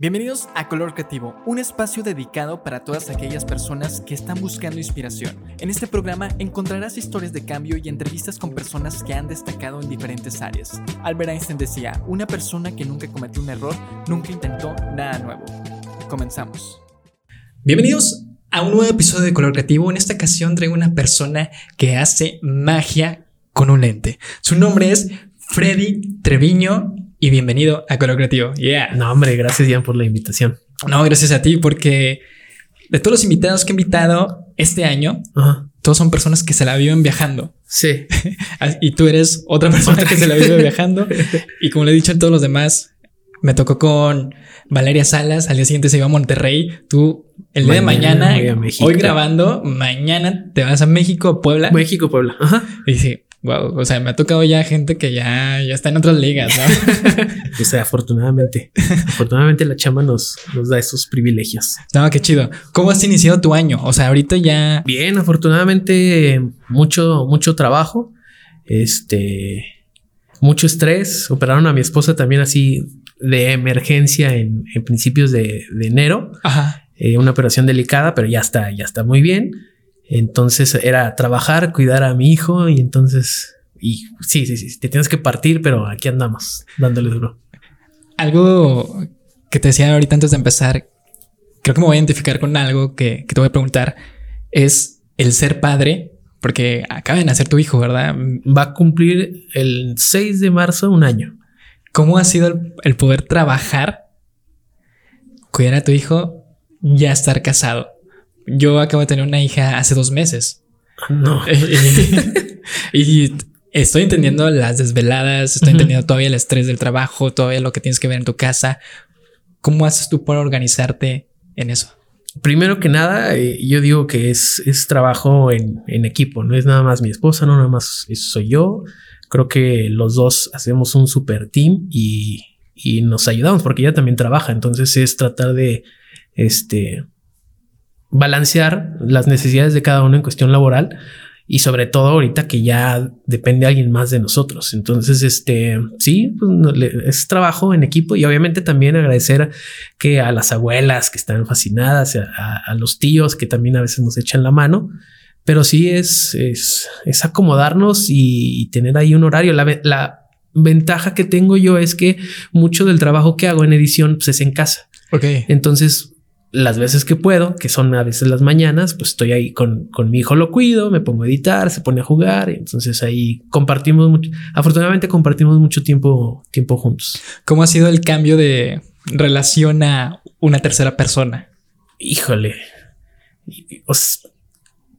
Bienvenidos a Color Creativo, un espacio dedicado para todas aquellas personas que están buscando inspiración. En este programa encontrarás historias de cambio y entrevistas con personas que han destacado en diferentes áreas. Albert Einstein decía, una persona que nunca cometió un error, nunca intentó nada nuevo. Comenzamos. Bienvenidos a un nuevo episodio de Color Creativo. En esta ocasión traigo una persona que hace magia con un lente. Su nombre es Freddy Treviño y bienvenido a Color Creativo. Yeah. No, hombre, gracias Ian por la invitación. No, gracias a ti porque de todos los invitados que he invitado este año, todos son personas que se la viven viajando. Sí. y tú eres otra persona que se la vive viajando. Y como le he dicho a todos los demás, me tocó con Valeria Salas, al día siguiente se iba a Monterrey, tú el día de mañana, hoy grabando, mañana te vas a México, Puebla. México, Puebla. Ajá. Y sí, Wow, o sea, me ha tocado ya gente que ya, ya está en otras ligas, ¿no? o sea, afortunadamente, afortunadamente la chama nos, nos da esos privilegios. No, qué chido. ¿Cómo has iniciado tu año? O sea, ahorita ya. Bien, afortunadamente, mucho, mucho trabajo. Este, mucho estrés. Operaron a mi esposa también así de emergencia en, principios de, enero. Ajá. Eh, una operación delicada, pero ya está, ya está muy bien. Entonces era trabajar, cuidar a mi hijo y entonces, y sí, sí, sí, te tienes que partir, pero aquí andamos dándole duro. Algo que te decía ahorita antes de empezar, creo que me voy a identificar con algo que, te voy a preguntar, es el ser padre, porque acaba de nacer tu hijo, ¿verdad? Va a cumplir el 6 de marzo un año. ¿Cómo ha sido el, el poder trabajar, cuidar a tu hijo, ya estar casado? Yo acabo de tener una hija hace dos meses. No. y estoy entendiendo las desveladas, estoy entendiendo todavía el estrés del trabajo, todavía lo que tienes que ver en tu casa. ¿Cómo haces tú para organizarte en eso? Primero que nada, eh, yo digo que es, es trabajo en, en, equipo, no es nada más mi esposa, no nada más soy yo. Creo que los dos hacemos un super team y, y nos ayudamos porque ella también trabaja. Entonces es tratar de este, balancear las necesidades de cada uno en cuestión laboral y sobre todo ahorita que ya depende alguien más de nosotros. Entonces, este, sí, pues, es trabajo en equipo y obviamente también agradecer que a las abuelas que están fascinadas, a, los tíos que también a veces nos echan la mano, pero sí es, es, es acomodarnos y, tener ahí un horario. La, la ventaja que tengo yo es que mucho del trabajo que hago en edición pues, es en casa. Entonces, las veces que puedo, que son a veces las mañanas, pues estoy ahí con, con mi hijo, lo cuido, me pongo a editar, se pone a jugar. entonces ahí compartimos mucho. Afortunadamente compartimos mucho tiempo, tiempo juntos. ¿Cómo ha sido el cambio de relación a una tercera persona? Híjole.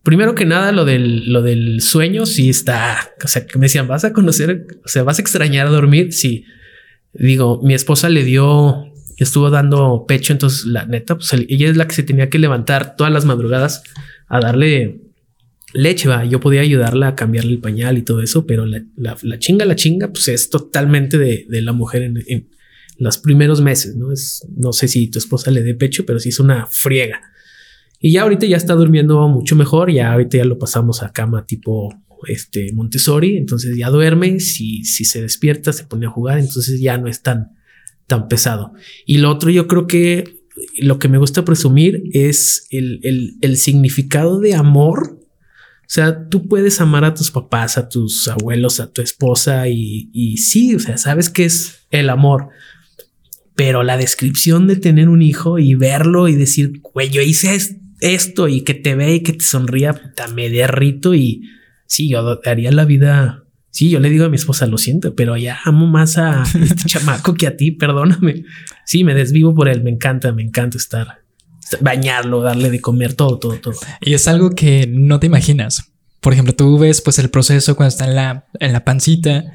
primero que nada, lo del, lo del sueño sí está. O sea, que me decían, vas a conocer, o sea, vas a extrañar dormir. Sí. Digo, mi esposa le dio estuvo dando pecho, entonces la neta, pues ella es la que se tenía que levantar todas las madrugadas a darle leche, va. Yo podía ayudarla a cambiarle el pañal y todo eso, pero la, chinga, la chinga, pues es totalmente de, la mujer en, los primeros meses, ¿no? Es, no sé si tu esposa le dé pecho, pero sí es una friega. Y ya ahorita ya está durmiendo mucho mejor, ya ahorita ya lo pasamos a cama tipo este Montessori, entonces ya duerme, si, si se despierta se pone a jugar, entonces ya no es tan, tan pesado. Y lo otro, yo creo que lo que me gusta presumir es el, el, significado de amor. O sea, tú puedes amar a tus papás, a tus abuelos, a tu esposa y, y sí, o sea, sabes que es el amor. Pero la descripción de tener un hijo y verlo y decir, güey, yo hice esto y que te ve y que te sonría, puta, me derrito y sí, yo haría la vida Sí, yo le digo a mi esposa, lo siento, pero ya amo más a este chamaco que a ti, perdóname. Sí, me desvivo por él, me encanta, me encanta estar, bañarlo, darle de comer, todo, todo, todo. Y es algo que no te imaginas. Por ejemplo, tú ves pues el proceso cuando está en la, en la pancita,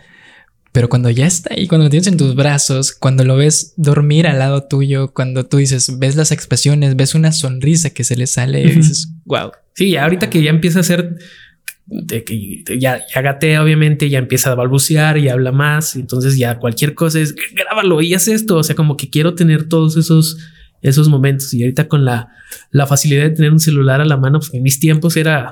pero cuando ya está ahí, cuando lo tienes en tus brazos, cuando lo ves dormir al lado tuyo, cuando tú dices, ves las expresiones, ves una sonrisa que se le sale y dices, wow. Sí, ahorita que ya empieza a ser de que ya, ya gatea, obviamente, ya empieza a balbucear y habla más. Entonces ya cualquier cosa es grábalo y haz esto. O sea, como que quiero tener todos esos, esos momentos. Y ahorita con la, la facilidad de tener un celular a la mano, pues en mis tiempos era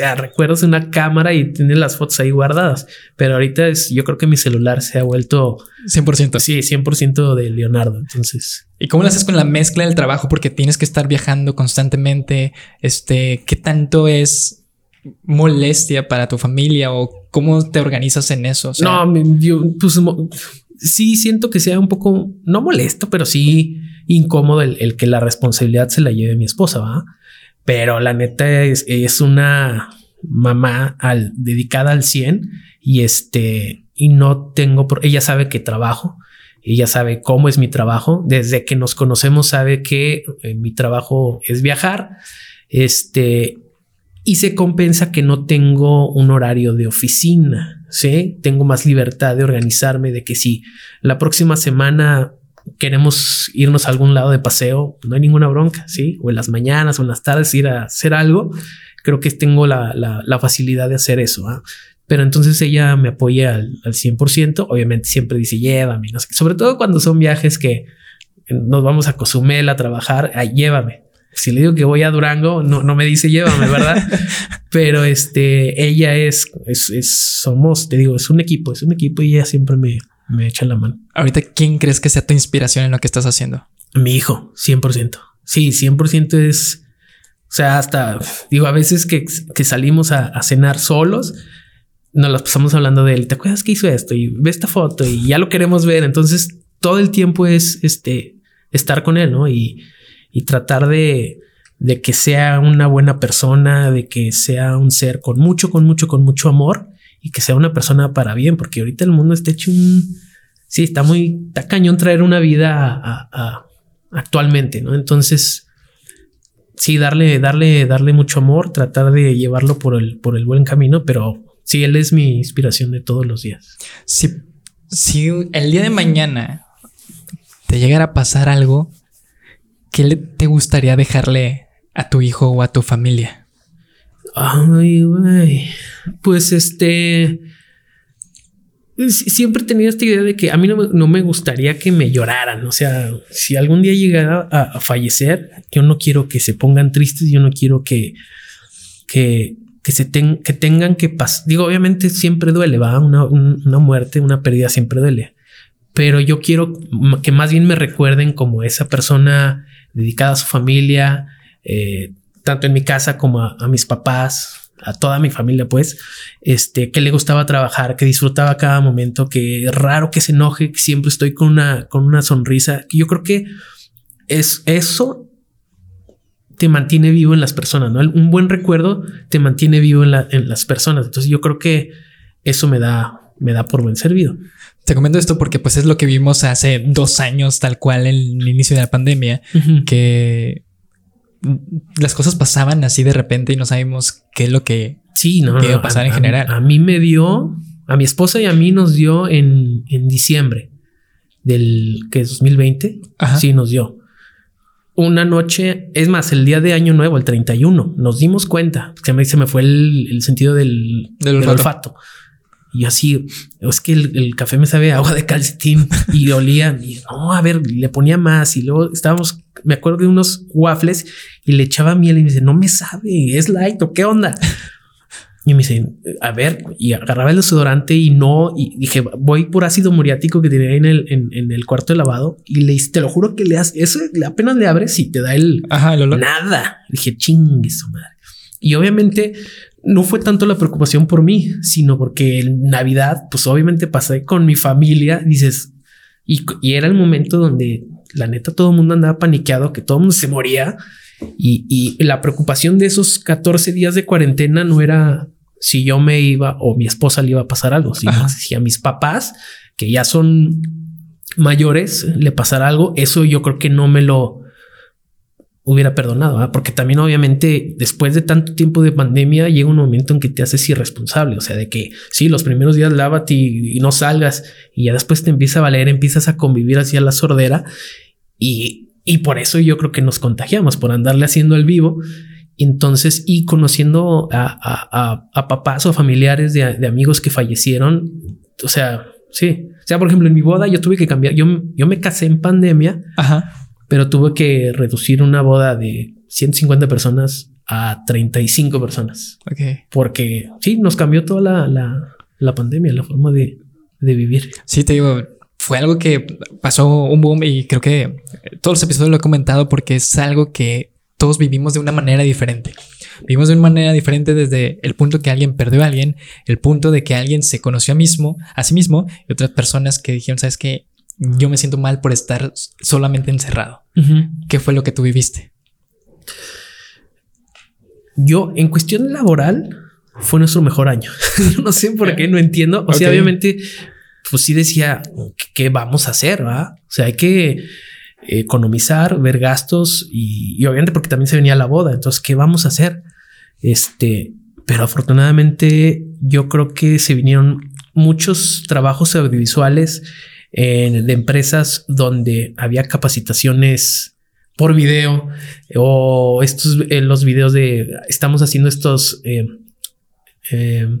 sea, recuerdas una cámara y tienes las fotos ahí guardadas. Pero ahorita es, yo creo que mi celular se ha vuelto 100%. Sí, 100% de Leonardo. Entonces, ¿y cómo lo haces con la mezcla del trabajo? Porque tienes que estar viajando constantemente. Este, ¿qué tanto es molestia para tu familia o cómo te organizas en eso? no, yo, pues sí siento que sea un poco, no molesto, pero sí incómodo el, que la responsabilidad se la lleve mi esposa, ¿va? Pero la neta es, es una mamá al, dedicada al 100 y este, y no tengo, por, ella sabe que trabajo, ella sabe cómo es mi trabajo, desde que nos conocemos sabe que eh, mi trabajo es viajar, este, y se compensa que no tengo un horario de oficina, ¿sí? Tengo más libertad de organizarme, de que si la próxima semana queremos irnos a algún lado de paseo, no hay ninguna bronca, ¿sí? O en las mañanas o en las tardes ir a hacer algo, creo que tengo la, la, facilidad de hacer eso. ¿ah? Pero entonces ella me apoya al, al 100%, obviamente siempre dice llévame, sobre todo cuando son viajes que nos vamos a Cozumel a trabajar, ay, llévame. Si le digo que voy a Durango, no, no me dice llévame, ¿verdad? Pero este, ella es, es, es, somos, te digo, es un equipo, es un equipo y ella siempre me, me echa la mano. Ahorita, ¿quién crees que sea tu inspiración en lo que estás haciendo? Mi hijo, 100%. Sí, 100% es, o sea, hasta digo, a veces que, salimos a, cenar solos, nos las pasamos hablando de él. ¿Te acuerdas que hizo esto? Y ve esta foto y ya lo queremos ver. Entonces, todo el tiempo es este estar con él, ¿no? Y, y tratar de, de que sea una buena persona, de que sea un ser con mucho, con mucho, con mucho amor y que sea una persona para bien, porque ahorita el mundo está hecho un... Sí, está muy... Está cañón traer una vida a, actualmente, ¿no? Entonces, sí, darle, darle, darle mucho amor, tratar de llevarlo por el, por el buen camino, pero sí, él es mi inspiración de todos los días. Si, si el día de mañana te llegara a pasar algo, ¿qué le, te gustaría dejarle a tu hijo o a tu familia? Ay, güey. Pues este. Siempre he tenido esta idea de que a mí no me, gustaría que me lloraran. O sea, si algún día llegara a, fallecer, yo no quiero que se pongan tristes. Yo no quiero que, que, que se que tengan que pasar. Digo, obviamente siempre duele, va. Una, una muerte, una pérdida siempre duele. Pero yo quiero que más bien me recuerden como esa persona dedicada a su familia, eh, tanto en mi casa como a, mis papás, a toda mi familia, pues, este, que le gustaba trabajar, que disfrutaba cada momento, que raro que se enoje, que siempre estoy con una, con una sonrisa. Yo creo que es eso te mantiene vivo en las personas, ¿no? Un buen recuerdo te mantiene vivo en, en las personas. Entonces yo creo que eso me da, me da por buen servido. Te comento esto porque pues es lo que vimos hace dos años, tal cual en el inicio de la pandemia, que las cosas pasaban así de repente y no sabemos qué es lo que, sí, no, iba a pasar en general. A, mí me dio, a mi esposa y a mí nos dio en, en diciembre del que es 2020. Sí, nos dio una noche, es más, el día de Año Nuevo, el 31, nos dimos cuenta. Se me, se me fue el, sentido del, del olfato. Y así, es que el, café me sabe agua de calcetín y olía. Y no, a ver, le ponía más. Y luego estábamos, me acuerdo de unos waffles y le echaba miel y me dice, no me sabe, es light o qué onda. Y me dice, a ver, y agarraba el desodorante y no, y dije, voy por ácido muriático que tenía en el, en, el cuarto de lavado y le dice, te lo juro que le hace, eso apenas le abres y te da el, Ajá, el olor. Nada. Dije, chingue su madre. Y obviamente no fue tanto la preocupación por mí, sino porque en Navidad, pues obviamente pasé con mi familia, dices, y, era el momento donde la neta todo el mundo andaba paniqueado, que todo el mundo se moría. Y, la preocupación de esos 14 días de cuarentena no era si yo me iba o mi esposa le iba a pasar algo, sino si a mis papás, que ya son mayores, le pasara algo, eso yo creo que no me lo, hubiera perdonado, porque también obviamente después de tanto tiempo de pandemia llega un momento en que te haces irresponsable, o sea, de que sí, los primeros días lávate y, no salgas y ya después te empieza a valer, empiezas a convivir hacia la sordera y, y por eso yo creo que nos contagiamos por andarle haciendo el vivo. Entonces, y conociendo a, a, papás o familiares de, de, amigos que fallecieron, o sea, sí. Sea, por ejemplo, en mi boda yo tuve que cambiar, yo, yo me casé en pandemia, Ajá pero tuve que reducir una boda de 150 personas a 35 personas. Ok. Porque sí, nos cambió toda la, la, la pandemia, la forma de, de vivir. Sí, te digo, fue algo que pasó un boom y creo que todos los episodios lo he comentado porque es algo que todos vivimos de una manera diferente. Vivimos de una manera diferente desde el punto que alguien perdió a alguien, el punto de que alguien se conoció a, mismo, a sí mismo y otras personas que dijeron, sabes que yo me siento mal por estar solamente encerrado. ¿Qué fue lo que tú viviste? Yo, en cuestión laboral, fue nuestro mejor año. no sé por qué, no entiendo. O sea, obviamente, pues sí decía, ¿qué vamos a hacer? ¿va? O sea, hay que economizar, ver gastos y, obviamente porque también se venía la boda. Entonces, ¿qué vamos a hacer? Este, pero afortunadamente yo creo que se vinieron muchos trabajos audiovisuales de empresas donde había capacitaciones por video o estos en los videos de estamos haciendo estos eh, eh,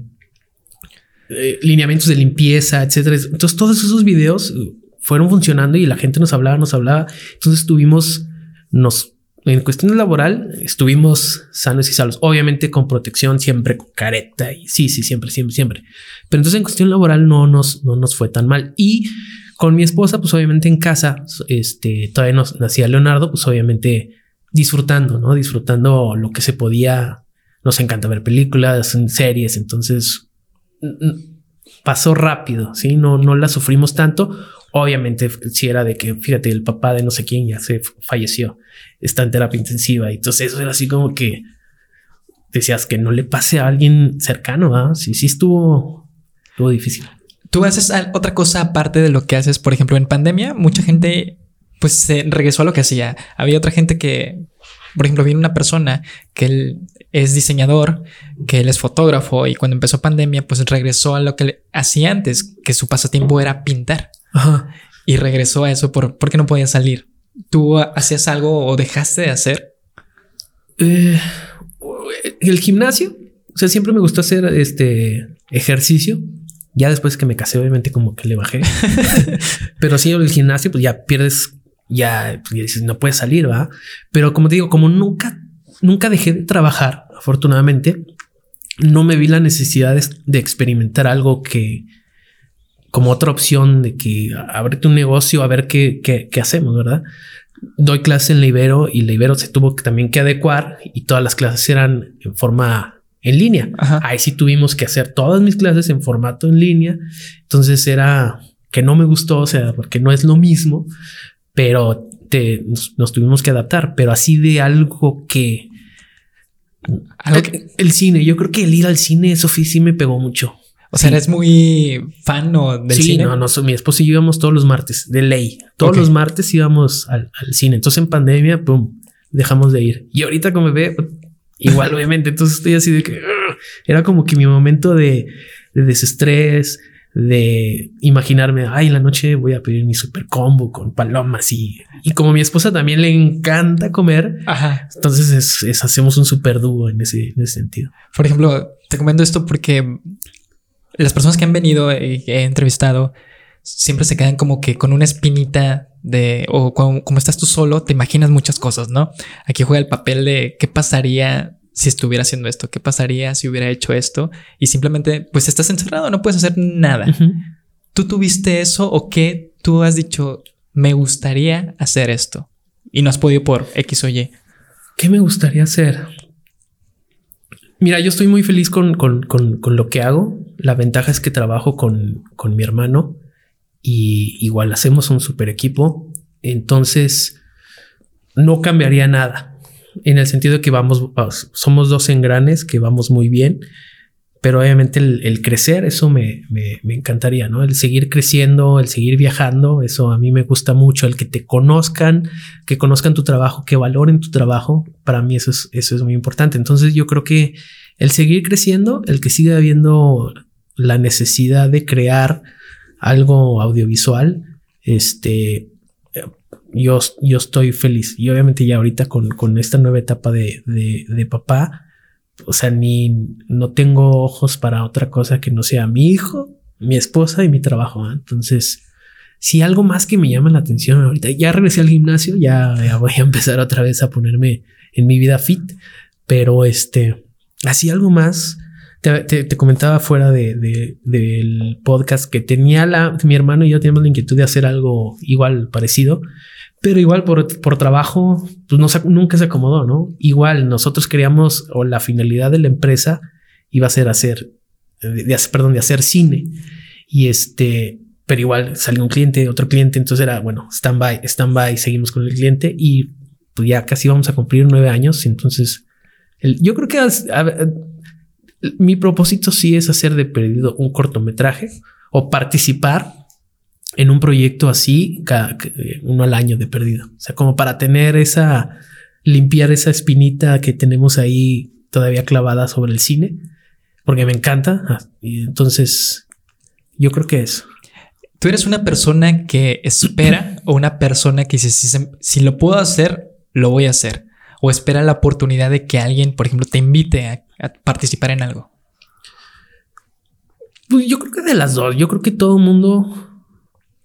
eh, lineamientos de limpieza, etcétera. Entonces, todos esos videos fueron funcionando y la gente nos hablaba, nos hablaba. Entonces, estuvimos, nos en cuestión laboral, estuvimos sanos y salvos. Obviamente con protección, siempre con careta y sí, sí, siempre, siempre, siempre. Pero entonces en cuestión laboral no nos, no nos fue tan mal. Y con mi esposa, pues obviamente en casa, este, todavía nos nacía Leonardo, pues obviamente disfrutando, ¿no? Disfrutando lo que se podía. Nos encanta ver películas, series, entonces pasó rápido, ¿sí? No, no la sufrimos tanto. Obviamente, si era de que, fíjate, el papá de no sé quién ya se falleció, está en terapia intensiva. Y entonces eso era así como que decías que no le pase a alguien cercano. ¿ah? Sí, sí estuvo, estuvo difícil. Tú haces otra cosa aparte de lo que haces, por ejemplo, en pandemia, mucha gente pues se regresó a lo que hacía. Había otra gente que, por ejemplo, viene una persona que él es diseñador, que él es fotógrafo y cuando empezó pandemia, pues regresó a lo que hacía antes, que su pasatiempo era pintar. Y regresó a eso por, porque no podía salir. ¿Tú hacías algo o dejaste de hacer? Eh, el gimnasio. O sea, siempre me gustó hacer este ejercicio. Ya después que me casé, obviamente como que le bajé. Pero sí, el gimnasio, pues ya pierdes, ya, pues, dices, no puedes salir, ¿va? Pero como te digo, como nunca, nunca dejé de trabajar, afortunadamente, no me vi la necesidad de experimentar algo que, como otra opción de que ábrete un negocio a ver qué, qué, hacemos, ¿verdad? Doy clase en la Ibero y la Ibero se tuvo que, también que adecuar y todas las clases eran en forma en línea. Ahí sí tuvimos que hacer todas mis clases en formato en línea. Entonces era que no me gustó, o sea, porque no es lo mismo, pero te, nos, tuvimos que adaptar. Pero así de algo que, algo que el cine, yo creo que el ir al cine, eso sí me pegó mucho. O sea, eres muy fan o del sí, no, no, mi esposo y yo íbamos todos los martes de ley. Todos los martes íbamos al, cine. Entonces en pandemia, pum, dejamos de ir. Y ahorita como me ve, igual obviamente. Entonces estoy así de que era como que mi momento de, desestrés, de imaginarme, ay, en la noche voy a pedir mi super combo con palomas y, y como mi esposa también le encanta comer, entonces es, hacemos un super dúo en ese, en ese sentido. Por ejemplo, te comento esto porque las personas que han venido y he entrevistado siempre se quedan como que con una espinita de, o como, estás tú solo, te imaginas muchas cosas, ¿no? Aquí juega el papel de qué pasaría si estuviera haciendo esto, qué pasaría si hubiera hecho esto y simplemente pues estás encerrado, no puedes hacer nada. ¿Tú tuviste eso o qué tú has dicho, me gustaría hacer esto y no has podido por X o Y? ¿Qué me gustaría hacer? Mira, yo estoy muy feliz con, lo que hago. La ventaja es que trabajo con, mi hermano y igual hacemos un super equipo. Entonces, no cambiaría nada en el sentido de que vamos, somos dos engranes que vamos muy bien pero obviamente el, crecer, eso me, encantaría, ¿no? El seguir creciendo, el seguir viajando, eso a mí me gusta mucho, el que te conozcan, que conozcan tu trabajo, que valoren tu trabajo, para mí eso es, eso es muy importante. Entonces yo creo que el seguir creciendo, el que siga habiendo la necesidad de crear algo audiovisual, este, yo, yo estoy feliz. Y obviamente ya ahorita con, con esta nueva etapa de, de papá, o sea, ni no tengo ojos para otra cosa que no sea mi hijo, mi esposa y mi trabajo. Entonces, si algo más que me llama la atención ahorita, ya regresé al gimnasio, ya, voy a empezar otra vez a ponerme en mi vida fit, Pero este, así algo más. Te, comentaba fuera de, del podcast que tenía la, mi hermano y yo teníamos la inquietud de hacer algo igual parecido, pero igual por, por trabajo, pues nunca se acomodó, ¿no? Igual nosotros queríamos, o la finalidad de la empresa iba a ser hacer, de, perdón, de hacer cine. Y este, pero igual salió un cliente, otro cliente, entonces era, bueno, stand by, stand by, seguimos con el cliente y pues ya casi vamos a cumplir nueve años, entonces yo creo que mi propósito sí es hacer de perdido un cortometraje o participar en un proyecto así, cada, uno al año de perdido. O sea, como para tener esa, limpiar esa espinita que tenemos ahí todavía clavada sobre el cine, porque me encanta. Ah, y entonces, yo creo que eso. ¿Tú eres una persona que espera o una persona que dice, si, si lo puedo hacer, lo voy a hacer? o espera la oportunidad de que alguien, por ejemplo, te invite a, participar en algo? Pues yo creo que de las dos. Yo creo que todo el mundo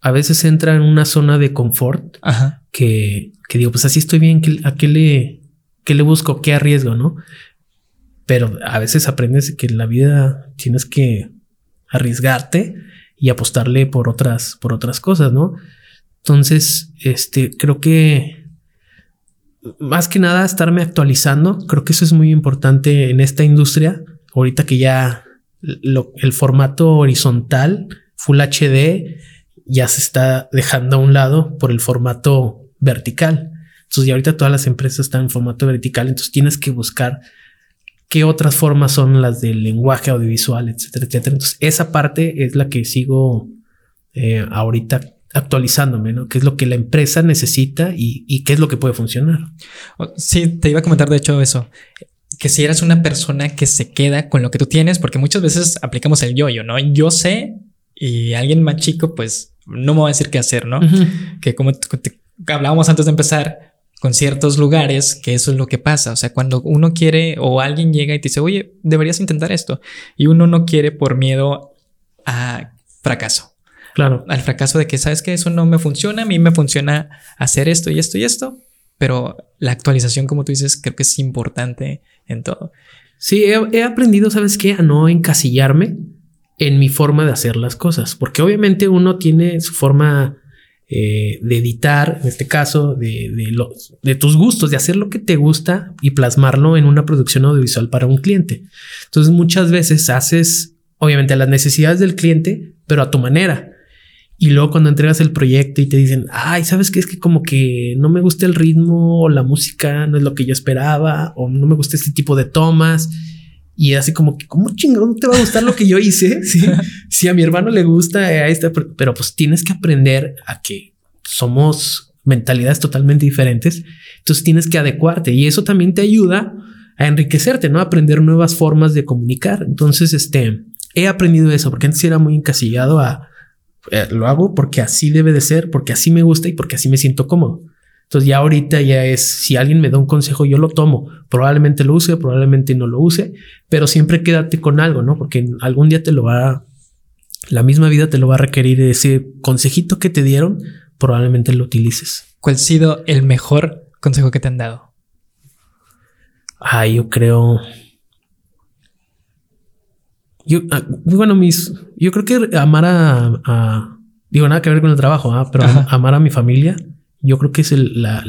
a veces entra en una zona de confort Que, que digo, pues así estoy bien. ¿A qué le, qué le busco? ¿Qué arriesgo? No? Pero a veces aprendes que en la vida tienes que arriesgarte y apostarle por otras, por otras cosas, ¿no? Entonces, este, creo que más que nada estarme actualizando. Creo que eso es muy importante en esta industria. Ahorita que ya el formato horizontal, Full HD, ya se está dejando a un lado por el formato vertical. Entonces ya ahorita todas las empresas están en formato vertical, entonces tienes que buscar qué otras formas son las del lenguaje audiovisual, etcétera, etcétera. Entonces esa parte es la que sigo eh, ahorita actualizándome, ¿no? ¿Qué es lo que la empresa necesita y, qué es lo que puede funcionar? Sí, te iba a comentar de hecho eso, que si eres una persona que se queda con lo que tú tienes, porque muchas veces aplicamos el yo-yo, ¿no? Yo sé y alguien más chico, pues no me va a decir qué hacer, ¿no? Que como hablábamos antes de empezar, con ciertos lugares, que eso es lo que pasa. O sea, cuando uno quiere o alguien llega y te dice, oye, deberías intentar esto, y uno no quiere por miedo a fracaso. Claro. Al fracaso de que sabes que eso no me funciona, a mí me funciona hacer esto y esto y esto, pero la actualización, como tú dices, creo que es importante en todo. Sí, he, aprendido, ¿sabes qué? A no encasillarme en mi forma de hacer las cosas, porque obviamente uno tiene su forma eh, de editar, en este caso, de, de, tus gustos, de hacer lo que te gusta y plasmarlo en una producción audiovisual para un cliente. Entonces muchas veces haces, obviamente, las necesidades del cliente, pero a tu manera. Y luego cuando entregas el proyecto y te dicen, ay, ¿sabes qué? Es que como que no me gusta el ritmo o la música no es lo que yo esperaba o no me gusta este tipo de tomas. Y así como que, ¿cómo chingón te va a gustar lo que yo hice? Si a mi hermano le gusta a esta, pero pues tienes que aprender a que somos mentalidades totalmente diferentes. Entonces tienes que adecuarte y eso también te ayuda a enriquecerte, ¿no? A aprender nuevas formas de comunicar. Entonces, este, he aprendido eso porque antes era muy encasillado a, eh, lo hago porque así debe de ser, porque así me gusta y porque así me siento cómodo. Entonces ya ahorita ya es, si alguien me da un consejo, yo lo tomo. Probablemente lo use, probablemente no lo use, pero siempre quédate con algo, ¿no? Porque algún día te lo va, la misma vida te lo va a requerir. Ese consejito que te dieron, probablemente lo utilices. ¿Cuál ha sido el mejor consejo que te han dado? Ah, yo creo... Yo, ah, bueno, mis, yo creo que amar a, digo, nada que ver con el trabajo, ¿ah? pero amar a mi familia, yo creo que es la,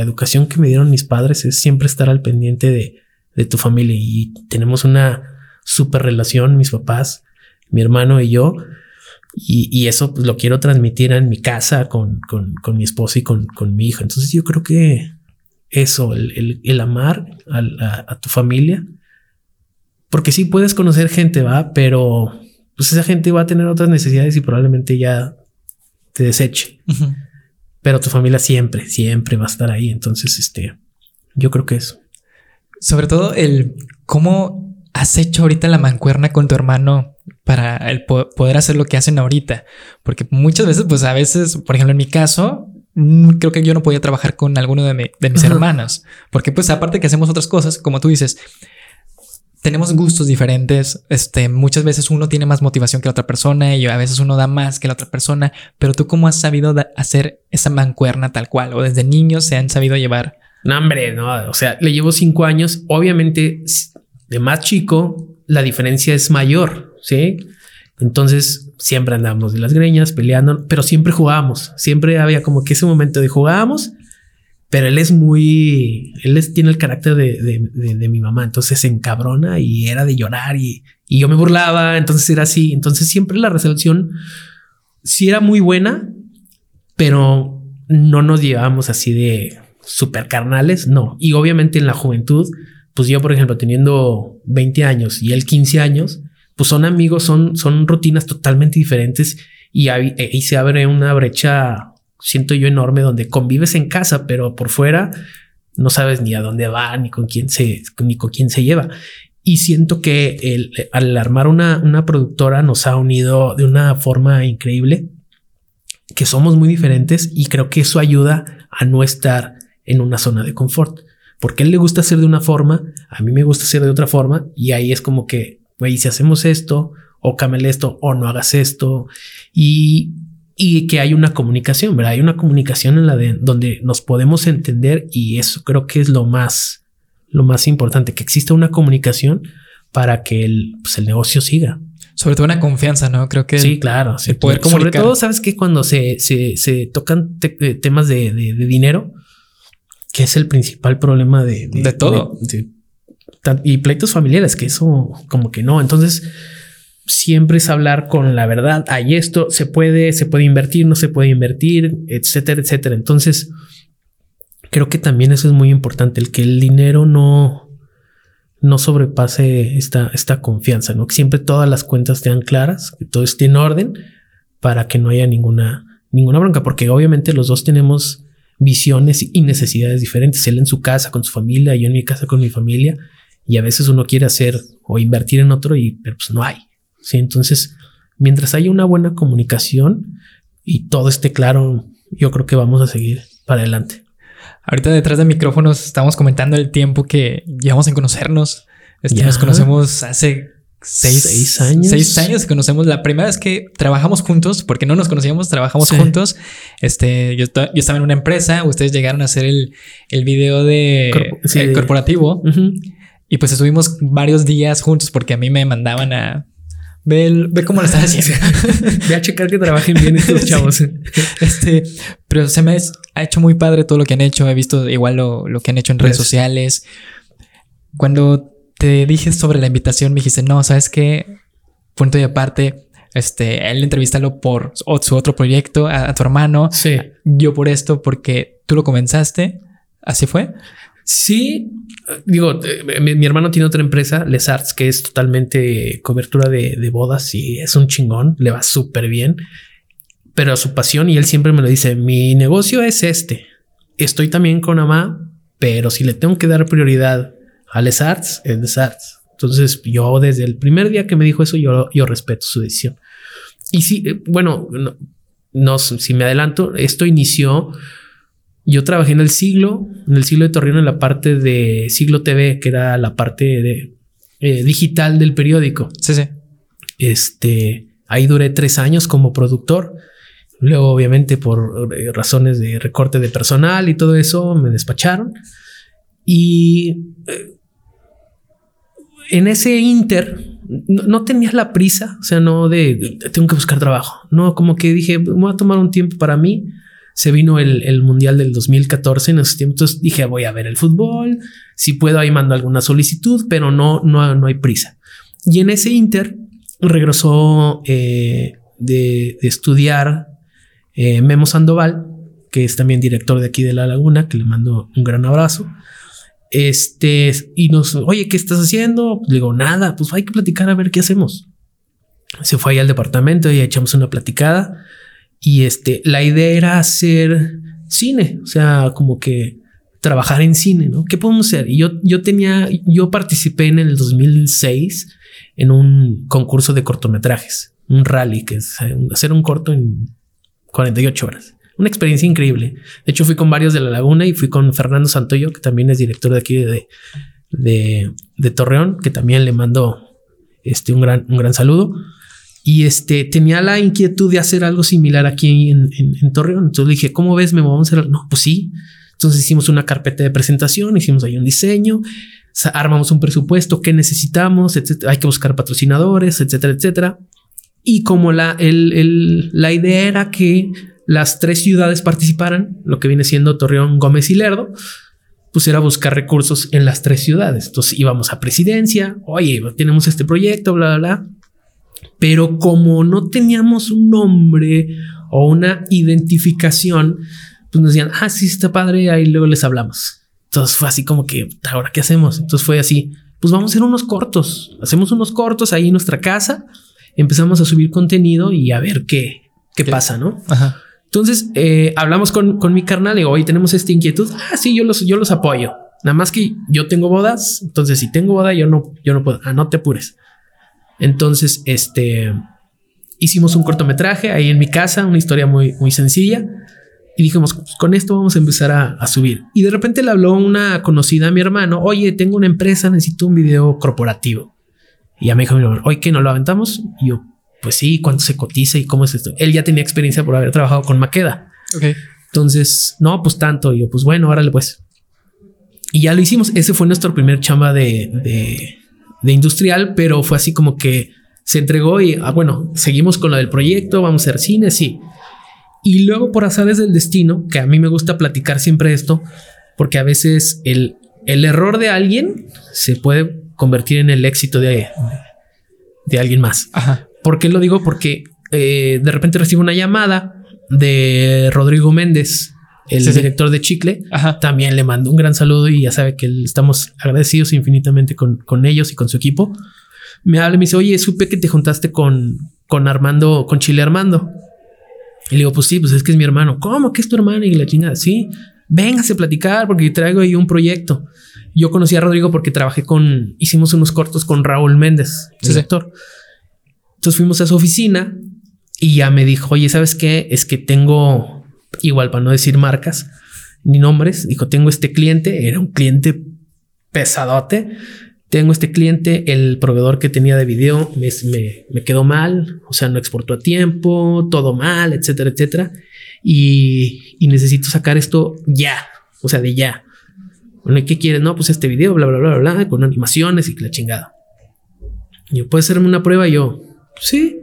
educación que me dieron mis padres, es siempre estar al pendiente de, tu familia y tenemos una super relación, mis papás, mi hermano y yo. Y, eso pues, lo quiero transmitir en mi casa con, mi esposa y con, mi hija. Entonces yo creo que eso, el, amar a, tu familia porque sí puedes conocer gente, va, pero pues esa gente va a tener otras necesidades y probablemente ya te deseche. Pero tu familia siempre, siempre va a estar ahí. Entonces, este, yo creo que eso. Sobre todo el cómo has hecho ahorita la mancuerna con tu hermano para el poder hacer lo que hacen ahorita. Porque muchas veces, pues a veces, por ejemplo, en mi caso, mm, creo que yo no podía trabajar con alguno de, de mis hermanos. Porque pues aparte que hacemos otras cosas, como tú dices, tenemos gustos diferentes. Este, muchas veces uno tiene más motivación que la otra persona y a veces uno da más que la otra persona. Pero tú, ¿cómo has sabido hacer esa mancuerna tal cual? O desde niños se han sabido llevar No, hombre, no. O sea, le llevo cinco años. Obviamente, de más chico, la diferencia es mayor, ¿sí? Entonces, siempre andamos de las greñas, peleando, pero siempre jugábamos. Siempre había como que ese momento de jugábamos, pero él es muy, él tiene el carácter de, de, mi mamá, entonces se encabrona y era de llorar y, y yo me burlaba, entonces era así. Entonces, siempre la resolución sí era muy buena, pero no nos llevábamos así de super carnales, no. Y obviamente en la juventud, pues yo, por ejemplo, teniendo 20 años y él 15 años, pues son amigos, son, son rutinas totalmente diferentes y, ahí, y se abre una brecha, siento yo, enorme donde convives en casa, pero por fuera no sabes ni a dónde va, ni con quién se, ni con quién se lleva. Y siento que el, al armar una, una productora nos ha unido de una forma increíble, que somos muy diferentes y creo que eso ayuda a no estar en una zona de confort. Porque él le gusta hacer de una forma, a mí me gusta hacer de otra forma y ahí es como que, güey, si hacemos esto, o cámele esto, o no hagas esto y, y que hay una comunicación, ¿verdad? Hay una comunicación en la de donde nos podemos entender y eso creo que es lo más, lo más importante, que exista una comunicación para que el, pues, el negocio siga. Sobre todo una confianza, ¿no? Creo que... Sí, claro. El poder comunicar. Sobre todo, ¿sabes que Cuando se, se, se tocan eh, temas de, de, de dinero, que es el principal problema de, de, todo. y pleitos familiares, que eso como que no. Entonces, siempre es hablar con la verdad. Hay esto, se puede, se puede invertir, no se puede invertir, etcétera, etcétera. Entonces, creo que también eso es muy importante, el que el dinero no, no sobrepase esta, esta confianza, ¿no? Que siempre todas las cuentas estén claras, que todo esté en orden para que no haya ninguna, ninguna bronca, porque obviamente los dos tenemos visiones y necesidades diferentes. Él en su casa con su familia, yo en mi casa con mi familia. Y a veces uno quiere hacer o invertir en otro y pues no hay. Sí, entonces, mientras haya una buena comunicación y todo esté claro, yo creo que vamos a seguir para adelante. Ahorita detrás de micrófonos estamos comentando el tiempo que llevamos en conocernos. Este, nos conocemos hace Seis, años. Seis años conocemos. La primera vez que trabajamos juntos, porque no nos conocíamos, trabajamos juntos. Este, yo, yo, estaba en una empresa, ustedes llegaron a hacer el, el video de el corporativo. Y pues estuvimos varios días juntos porque a mí me mandaban a ve, ve cómo lo están haciendo. ve a checar que trabajen bien estos chavos. este, pero se me ha hecho muy padre todo lo que han hecho. He visto igual lo, lo que han hecho en redes sociales. Cuando te dije sobre la invitación, me dijiste, no, ¿sabes qué? Punto y aparte, este, él entrevístalo por su otro proyecto, a, tu hermano. Sí. Yo por esto, porque tú lo comenzaste. ¿Así fue? Sí, digo, eh, mi, hermano tiene otra empresa, Les Arts, que es totalmente cobertura de, bodas y es un chingón, le va súper bien, pero su pasión y él siempre me lo dice, mi negocio es este, estoy también con Amá, pero si le tengo que dar prioridad a Les Arts, es Les Arts. Entonces yo desde el primer día que me dijo eso, yo, respeto su decisión. Y sí, eh, bueno, no, si me adelanto, esto inició, yo trabajé en el siglo, en el siglo de Torreón en la parte de siglo TV, que era la parte de eh, digital del periódico. Sí, sí. Este, ahí duré tres años como productor. Luego, obviamente, por eh, razones de recorte de personal y todo eso, me despacharon. Y en ese inter no, tenías la prisa, o sea, no de tengo que buscar trabajo, no, como que dije, voy a tomar un tiempo para mí. Se vino el, Mundial del 2014 en esos tiempos, dije, voy a ver el fútbol, si puedo ahí mando alguna solicitud, pero no, no, no hay prisa. Y en ese inter regresó eh, de, estudiar eh, Memo Sandoval, que es también director de aquí de La Laguna, que le mando un gran abrazo. Este, y nos, oye, ¿qué estás haciendo? Le digo, nada, pues hay que platicar a ver qué hacemos. Se fue ahí al departamento y echamos una platicada. Y este, la idea era hacer cine, o sea, como que trabajar en cine, ¿no? ¿Qué podemos hacer? Y yo, yo tenía, yo participé en el 2006 en un concurso de cortometrajes, un rally, que es hacer un corto en 48 horas. Una experiencia increíble. De hecho, fui con varios de la Laguna y fui con Fernando Santoyo, que también es director de aquí de, de, Torreón, que también le mando este, un, gran, un gran saludo. Y este tenía la inquietud de hacer algo similar aquí en, en, Torreón. Entonces dije, ¿cómo ves? Me vamos a hacer. No, pues sí. Entonces hicimos una carpeta de presentación, hicimos ahí un diseño, armamos un presupuesto, qué necesitamos, etcétera. Hay que buscar patrocinadores, etcétera, etcétera. Y como la, la idea era que las tres ciudades participaran, lo que viene siendo Torreón, Gómez y Lerdo, pues era buscar recursos en las tres ciudades. Entonces íbamos a presidencia, oye, tenemos este proyecto, bla, bla, bla. Pero como no teníamos un nombre o una identificación, pues nos decían, ah, sí, está padre, ahí luego les hablamos. Entonces fue así como que, ¿ahora qué hacemos? Entonces fue así, pues vamos a hacer unos cortos, hacemos unos cortos ahí en nuestra casa, empezamos a subir contenido y a ver qué, qué, pasa, ¿no? Ajá. Entonces eh, hablamos con, con mi carnal y hoy tenemos esta inquietud. Ah, sí, yo los, yo los apoyo. Nada más que yo tengo bodas. Entonces, si tengo boda, yo no, yo no puedo. Ah, no te apures. Entonces, este hicimos un cortometraje ahí en mi casa, una historia muy, muy sencilla. Y dijimos, pues, con esto vamos a empezar a, a, subir. Y de repente le habló una conocida a mi hermano, oye, tengo una empresa, necesito un video corporativo. Y ya me dijo, hoy que no lo aventamos. Y yo, pues sí, cuánto se cotiza y cómo es esto. Él ya tenía experiencia por haber trabajado con Maqueda. Entonces, no, pues tanto. Y yo, pues bueno, órale, pues. Y ya lo hicimos. Ese fue nuestro primer chamba de, de, industrial, pero fue así como que se entregó y, ah, bueno, seguimos con lo del proyecto, vamos a hacer cine, sí. Y luego por azares del destino, que a mí me gusta platicar siempre esto, porque a veces el, el error de alguien se puede convertir en el éxito de, de alguien más. Ajá. ¿Por qué lo digo? Porque eh, de repente recibo una llamada de Rodrigo Méndez, el director de Chicle. También le mando un gran saludo y ya sabe que estamos agradecidos infinitamente con, con ellos y con su equipo. Me habla y me dice, oye, supe que te juntaste con, con Armando, con Chile Armando. Y le digo, pues sí, pues es que es mi hermano. ¿Cómo que es tu hermano? Y la chingada, sí, véngase a platicar porque traigo ahí un proyecto. Yo conocí a Rodrigo porque trabajé con, hicimos unos cortos con Raúl Méndez, el director. Entonces fuimos a su oficina y ya me dijo, oye, ¿sabes qué? Es que tengo, igual para no decir marcas ni nombres, dijo, tengo este cliente, era un cliente pesadote. Tengo este cliente, el proveedor que tenía de video me, me, quedó mal, o sea, no exportó a tiempo, todo mal, etcétera, etcétera. Y, necesito sacar esto ya, o sea, de ya. Bueno, ¿qué quieres? No, pues este video, bla, bla, bla, bla, bla, con animaciones y la chingada. yo, ¿puedes hacerme una prueba? Y yo, sí.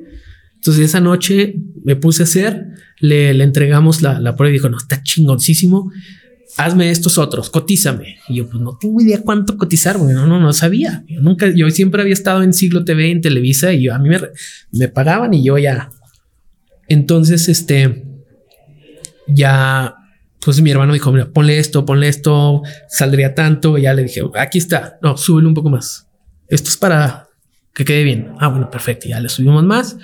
Entonces esa noche me puse a hacer, le, le entregamos la, la, prueba y dijo, no, está chingoncísimo. Hazme estos otros, cotízame. Y yo, pues no tengo idea cuánto cotizar, porque no, no, no sabía. Yo nunca, yo siempre había estado en Siglo TV, en Televisa, y yo, a mí me, me pagaban y yo ya. Entonces, este, ya, pues mi hermano dijo, mira, ponle esto, ponle esto, saldría tanto. Y ya le dije, aquí está, no, súbele un poco más. Esto es para que quede bien. Ah, bueno, perfecto. Ya le subimos más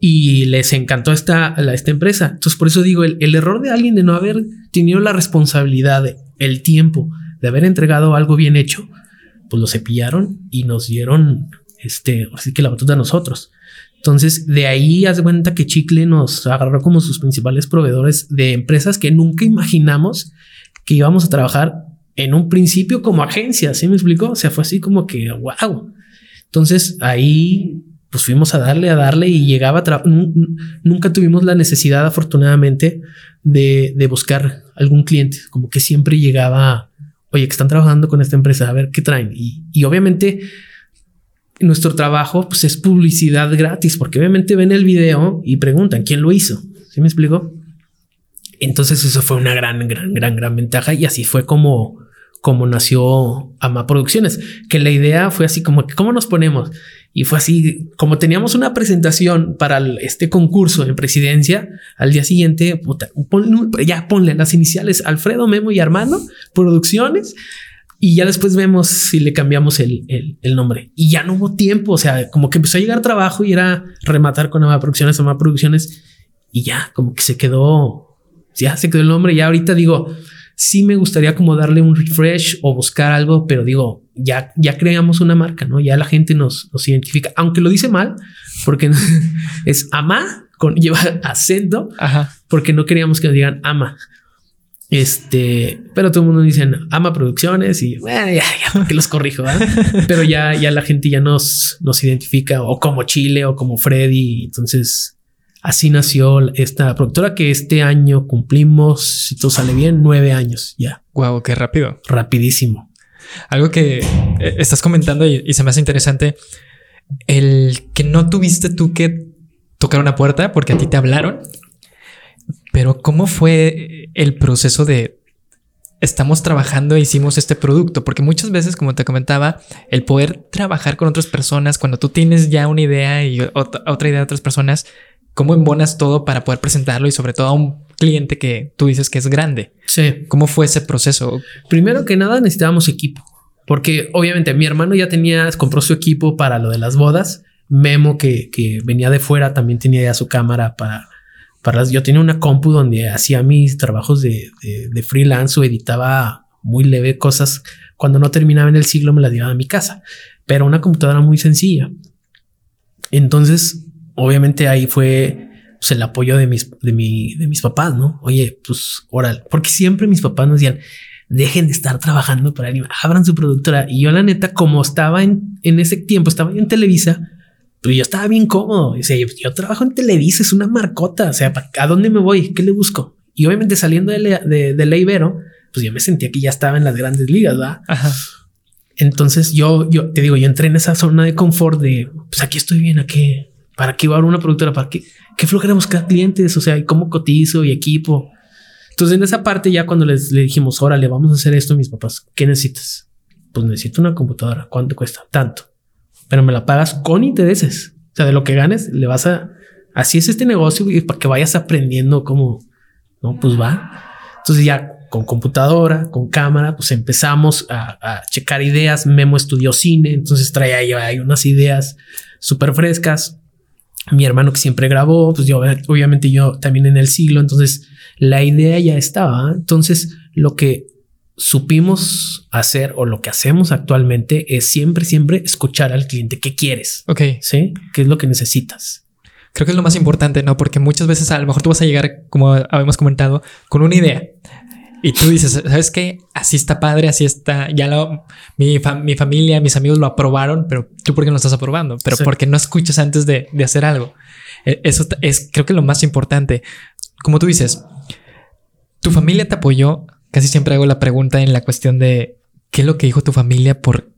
y les encantó esta, esta empresa. Entonces, por eso digo, el, error de alguien de no haber tenido la responsabilidad, el tiempo de haber entregado algo bien hecho, pues lo cepillaron y nos dieron este, así que la batuta a nosotros. Entonces, de ahí haz de cuenta que Chicle nos agarró como sus principales proveedores de empresas que nunca imaginamos que íbamos a trabajar en un principio como agencia. ¿Sí me explicó? O sea, fue así como que wow. Entonces ahí pues fuimos a darle, a darle y llegaba, nunca tuvimos la necesidad afortunadamente de, de, buscar algún cliente, como que siempre llegaba, oye, que están trabajando con esta empresa, a ver qué traen. Y, y obviamente nuestro trabajo pues es publicidad gratis, porque obviamente ven el video y preguntan quién lo hizo. ¿Sí me explico? Entonces eso fue una gran, gran, gran, gran ventaja y así fue como como nació Ama Producciones, que la idea fue así como cómo nos ponemos y fue así como teníamos una presentación para este concurso en presidencia al día siguiente ya ponle las iniciales Alfredo Memo y Armando Producciones y ya después vemos si le cambiamos el, el, nombre y ya no hubo tiempo. O sea, como que empezó a llegar trabajo y era rematar con Ama Producciones, Ama Producciones y ya como que se quedó, ya se quedó el nombre. Ya ahorita digo, sí me gustaría como darle un refresh o buscar algo, pero digo, ya, ya creamos una marca, ¿no? Ya la gente nos, nos identifica, aunque lo dice mal, porque es ama, con, lleva acento, porque no queríamos que nos digan ama. Este, pero todo el mundo dice ama producciones y bueno, ya, ya, que los corrijo, pero ya, ya la gente ya nos, nos identifica o como Chile o como Freddy. Entonces, Así nació esta productora que este año cumplimos, si todo sale bien, nueve años ya. Wow, qué rápido. Rapidísimo. Algo que eh, estás comentando y, se me hace interesante, el que no tuviste tú que tocar una puerta porque a ti te hablaron, pero ¿cómo fue el proceso de estamos trabajando e hicimos este producto? Porque muchas veces, como te comentaba, el poder trabajar con otras personas, cuando tú tienes ya una idea y otra idea de otras personas, ¿Cómo embonas todo para poder presentarlo y sobre todo a un cliente que tú dices que es grande? Sí. ¿Cómo fue ese proceso? Primero que nada necesitábamos equipo, porque obviamente mi hermano ya tenía, compró su equipo para lo de las bodas. Memo, que, venía de fuera, también tenía ya su cámara para, para las... Yo tenía una compu donde hacía mis trabajos de, de, freelance o editaba muy leve cosas. Cuando no terminaba en el siglo me las llevaba a mi casa, pero una computadora muy sencilla. Entonces obviamente ahí fue pues, el apoyo de mis, de, mi, de mis papás, ¿no? Oye, pues oral, porque siempre mis papás nos decían, dejen de estar trabajando para alguien, abran su productora. Y yo la neta, como estaba en, en ese tiempo, estaba en Televisa, pues yo estaba bien cómodo. Y yo, yo, trabajo en Televisa, es una marcota. O sea, ¿a dónde me voy? ¿Qué le busco? Y obviamente saliendo de, la, de, de la Ibero, pues yo me sentía que ya estaba en las grandes ligas, ¿verdad? Ajá. Entonces yo, yo te digo, yo entré en esa zona de confort de, pues aquí estoy bien, aquí, ¿Para qué va a una productora? ¿Para qué? ¿Qué flojera buscar clientes? O sea, ¿y cómo cotizo y equipo? Entonces, en esa parte, ya cuando les le dijimos, órale, vamos a hacer esto, mis papás, ¿qué necesitas? Pues necesito una computadora. ¿Cuánto cuesta? Tanto. Pero me la pagas con intereses. O sea, de lo que ganes, le vas a. Así es este negocio y para que vayas aprendiendo cómo. No, pues va. Entonces, ya con computadora, con cámara, pues empezamos a, a checar ideas. Memo estudió cine, entonces traía ahí unas ideas súper frescas mi hermano que siempre grabó, pues yo obviamente yo también en el siglo, entonces la idea ya estaba. Entonces lo que supimos hacer o lo que hacemos actualmente es siempre, siempre escuchar al cliente. ¿Qué quieres? Ok. Sí. ¿Qué es lo que necesitas? Creo que es lo más importante, ¿no? Porque muchas veces a lo mejor tú vas a llegar, como habíamos comentado, con una idea y tú dices, ¿sabes qué? Así está padre, así está. Ya lo, mi, mi familia, mis amigos lo aprobaron, pero tú por qué no lo estás aprobando? Pero porque no escuchas antes de, de, hacer algo. E, eso es, creo que lo más importante. Como tú dices, tu familia te apoyó. Casi siempre hago la pregunta en la cuestión de qué es lo que dijo tu familia por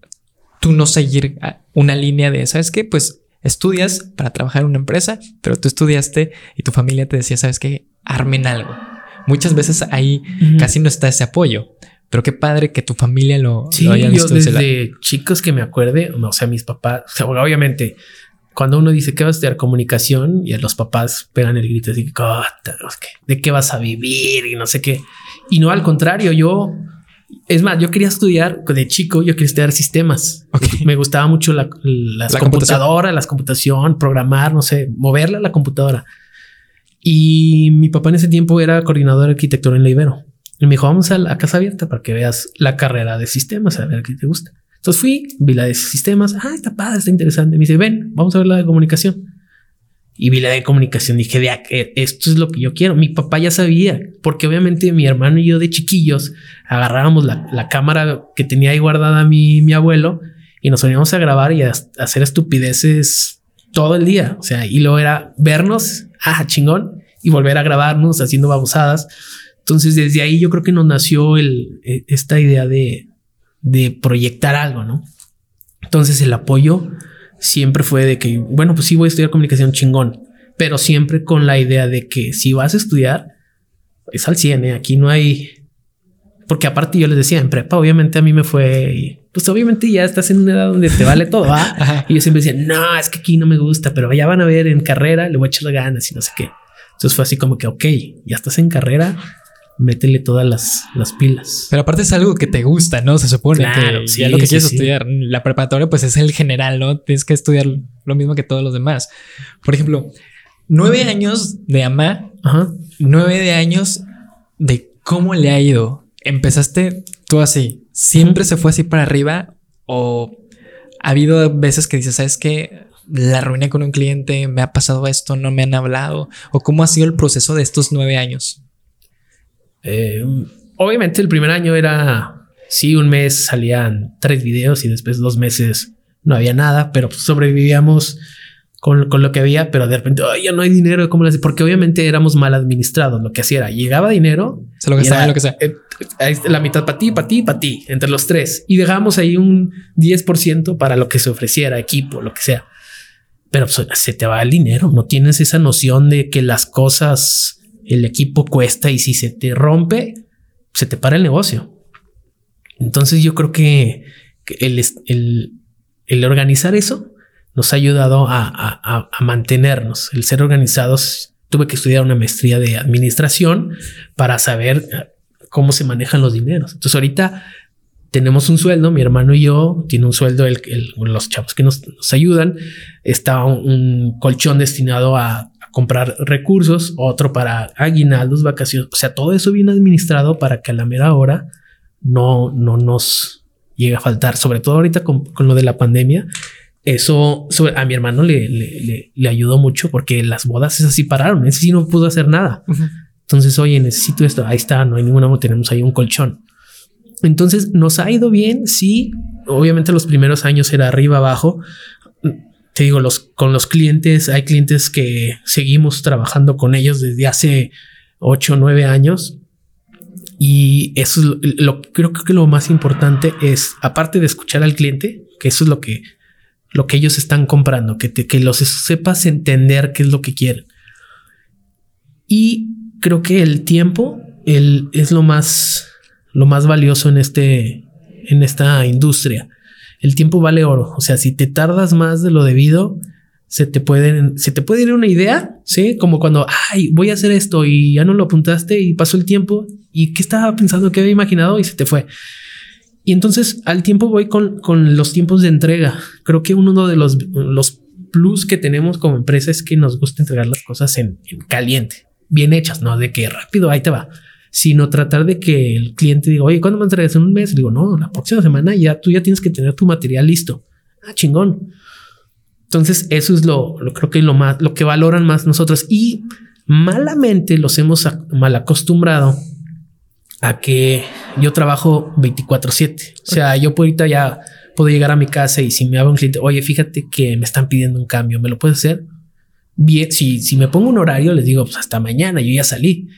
tú no seguir una línea de, ¿sabes qué? Pues estudias para trabajar en una empresa, pero tú estudiaste y tu familia te decía, ¿sabes qué? Armen algo muchas veces ahí casi no está ese apoyo. Pero qué padre que tu familia lo, sí, yo desde chicos que me acuerde, o sea, mis papás, obviamente, cuando uno dice que vas a estudiar comunicación y a los papás pegan el grito así, ¿de qué vas a vivir? Y no sé qué. Y no, al contrario, yo, es más, yo quería estudiar de chico, yo quería estudiar sistemas. Me gustaba mucho la, las computadoras, las computación, programar, no sé, moverla a la computadora. Y mi papá en ese tiempo era coordinador de arquitectura en la Ibero. Y me dijo, vamos a la casa abierta para que veas la carrera de sistemas, a ver qué te gusta. Entonces fui, vi la de sistemas. Ah, está padre, está interesante. Me dice, ven, vamos a ver la de comunicación. Y vi la de comunicación. Dije, de esto es lo que yo quiero. Mi papá ya sabía, porque obviamente mi hermano y yo de chiquillos agarrábamos la, la cámara que tenía ahí guardada mi, mi abuelo y nos poníamos a grabar y a hacer estupideces todo el día. O sea, y luego era vernos ah, chingón, y volver a grabarnos haciendo babosadas. Entonces, desde ahí yo creo que nos nació el, e, esta idea de, de proyectar algo, ¿no? Entonces, el apoyo siempre fue de que, bueno, pues sí voy a estudiar comunicación chingón, pero siempre con la idea de que si vas a estudiar, es al 100, ¿eh? aquí no hay... Porque aparte yo les decía, en prepa obviamente a mí me fue pues obviamente ya estás en una edad donde te vale todo. y yo siempre decía, no, es que aquí no me gusta, pero ya van a ver en carrera, le voy a echar las ganas y no sé qué. Entonces fue así como que, ok, ya estás en carrera, métele todas las, las pilas. Pero aparte es algo que te gusta, ¿no? Se supone que ya lo que quieres estudiar. La preparatoria, pues es el general, ¿no? Tienes que estudiar lo mismo que todos los demás. Por ejemplo, nueve años de AMA, nueve de años de cómo le ha ido. Empezaste tú así, siempre se fue así para arriba o ha habido veces que dices, ¿sabes qué? La arruiné con un cliente, me ha pasado esto, no me han hablado. ¿O cómo ha sido el proceso de estos nueve años? Eh, obviamente el primer año era, sí, un mes salían tres videos y después dos meses no había nada, pero sobrevivíamos con, con, lo que había, pero de repente ya no hay dinero. ¿Cómo lo hace? Porque obviamente éramos mal administrados. Lo que hacía era llegaba dinero, se lo gastaba lo que sea. Eh, la mitad para ti, para ti, para ti, entre los tres y dejábamos ahí un 10% para lo que se ofreciera, equipo, lo que sea. Pero pues, se te va el dinero. No tienes esa noción de que las cosas, el equipo cuesta y si se te rompe, se te para el negocio. Entonces yo creo que el, el, el organizar eso nos ha ayudado a, mantenernos. El ser organizados, tuve que estudiar una maestría de administración para saber eh, cómo se manejan los dineros. Entonces ahorita tenemos un sueldo, mi hermano y yo, tiene un sueldo, el, los chavos que nos, ayudan, está un, colchón destinado a, comprar recursos, otro para aguinaldos, vacaciones, o sea, todo eso viene administrado para que a la mera hora no, no nos llegue a faltar, sobre todo ahorita con, con lo de la pandemia, eso a mi hermano le, le, le, ayudó mucho porque las bodas esas sí pararon. Ese sí no pudo hacer nada. Entonces, oye, necesito esto. Ahí está, no hay ninguna, tenemos ahí un colchón. Entonces, nos ha ido bien. Sí, obviamente los primeros años era arriba, abajo. Te digo, los con los clientes, hay clientes que seguimos trabajando con ellos desde hace 8 o 9 años. Y eso es lo, creo que lo más importante es, aparte de escuchar al cliente, que eso es lo que lo que ellos están comprando, que, te, que los sepas entender qué es lo que quieren. Y creo que el tiempo es lo más, lo más valioso en, este, en esta industria. El tiempo vale oro. O sea, si te tardas más de lo debido, se te pueden, se te puede ir una idea, sí, como cuando ay, voy a hacer esto y ya no lo apuntaste y pasó el tiempo y qué estaba pensando, qué había imaginado y se te fue. Y entonces al tiempo voy con, con los tiempos de entrega. Creo que uno de los, los plus que tenemos como empresa es que nos gusta entregar las cosas en, caliente, bien hechas, no de que rápido ahí te va, sino tratar de que el cliente diga, oye, ¿cuándo me entregas? En un mes. digo, no, la próxima semana ya tú ya tienes que tener tu material listo. Ah, chingón. Entonces, eso es lo, lo creo que lo más, lo que valoran más nosotros y malamente los hemos mal acostumbrado a que yo trabajo 24/7. O sea, yo ahorita ya puedo llegar a mi casa y si me habla un cliente, oye, fíjate que me están pidiendo un cambio, ¿me lo puedes hacer? Bien, si, si me pongo un horario, les digo, pues hasta mañana, yo ya salí.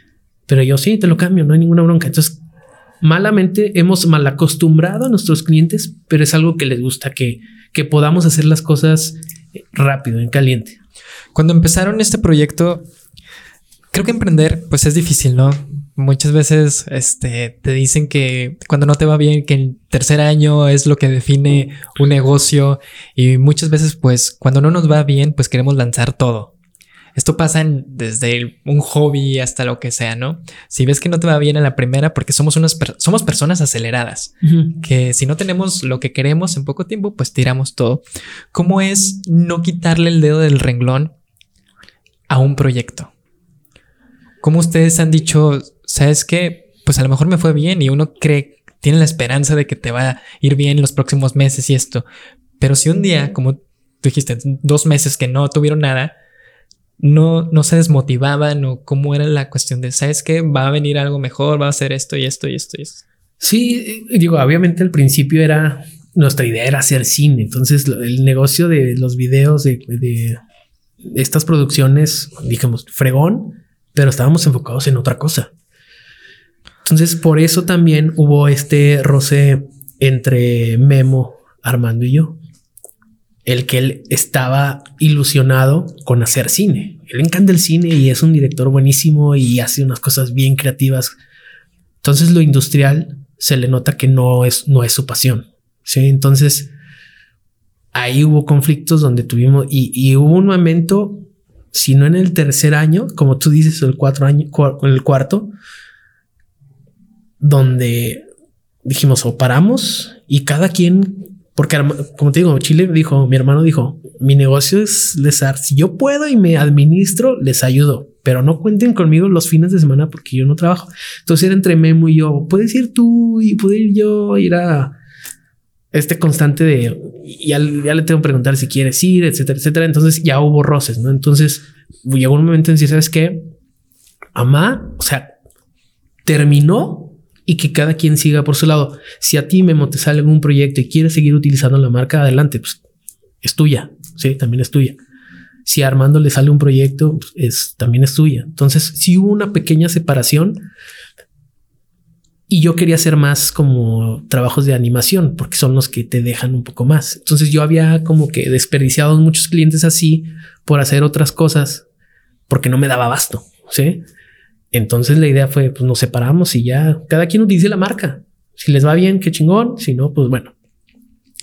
Pero yo sí, te lo cambio, no hay ninguna bronca. Entonces, malamente hemos mal acostumbrado a nuestros clientes, pero es algo que les gusta que, que podamos hacer las cosas rápido, en caliente. Cuando empezaron este proyecto, creo que emprender, pues es difícil, ¿no? Muchas veces este, te dicen que cuando no te va bien, que el tercer año es lo que define un negocio y muchas veces pues cuando no nos va bien pues queremos lanzar todo. Esto pasa desde un hobby hasta lo que sea, ¿no? Si ves que no te va bien en la primera, porque somos unas somos personas aceleradas, que si no tenemos lo que queremos en poco tiempo, pues tiramos todo. ¿Cómo es no quitarle el dedo del renglón a un proyecto? ¿Cómo ustedes han dicho, sabes que, pues a lo mejor me fue bien y uno cree, tiene la esperanza de que te va a ir bien los próximos meses y esto. Pero si un día, como tú dijiste, dos meses que no tuvieron nada, no, no se desmotivaban o cómo era la cuestión de, ¿sabes qué? Va a venir algo mejor, va a hacer esto y esto y esto y esto. Sí, digo, obviamente al principio era, nuestra idea era hacer cine, entonces el negocio de los videos de, de estas producciones, digamos, fregón, pero estábamos enfocados en otra cosa. Entonces, por eso también hubo este roce entre Memo, Armando y yo. El que él estaba ilusionado con hacer cine. Él encanta el cine y es un director buenísimo y hace unas cosas bien creativas. Entonces, lo industrial se le nota que no es, no es su pasión. Sí, entonces ahí hubo conflictos donde tuvimos y, y hubo un momento, si no en el tercer año, como tú dices, el cuatro año, el cuarto, donde dijimos o paramos y cada quien, porque como te digo, Chile dijo, mi hermano dijo, mi negocio es lesar, si yo puedo y me administro, les ayudo, pero no cuenten conmigo los fines de semana porque yo no trabajo. Entonces era entre Memo y yo, puedes ir tú y puedo ir yo, ir a este constante de ya, ya le tengo que preguntar si quieres ir, etcétera, etcétera. Entonces ya hubo roces, no? Entonces llegó un momento en decir, sabes qué, Amá, o sea, terminó y que cada quien siga por su lado. Si a ti, Memo, te sale algún proyecto y quieres seguir utilizando la marca, adelante, pues es tuya. Sí, también es tuya. si a Armando le sale un proyecto, pues, es, también es tuya. Entonces, si hubo una pequeña separación y yo quería hacer más como trabajos de animación porque son los que te dejan un poco más. Entonces yo había como que desperdiciado muchos clientes así por hacer otras cosas porque no me daba abasto. Sí. Entonces la idea fue, pues nos separamos y ya cada quien utilice la marca. Si les va bien, qué chingón. Si no, pues bueno.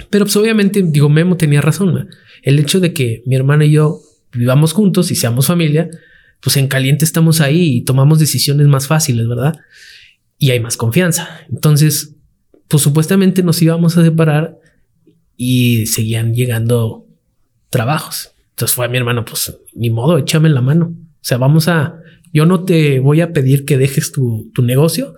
Pero pues obviamente, digo, Memo tenía razón. El hecho de que mi hermana y yo vivamos juntos y seamos familia, pues en caliente estamos ahí y tomamos decisiones más fáciles, ¿verdad? Y hay más confianza. Entonces, pues supuestamente nos íbamos a separar y seguían llegando trabajos. Entonces fue a mi hermano, pues ni modo, échame la mano. O sea, vamos a, yo no te voy a pedir que dejes tu, tu negocio,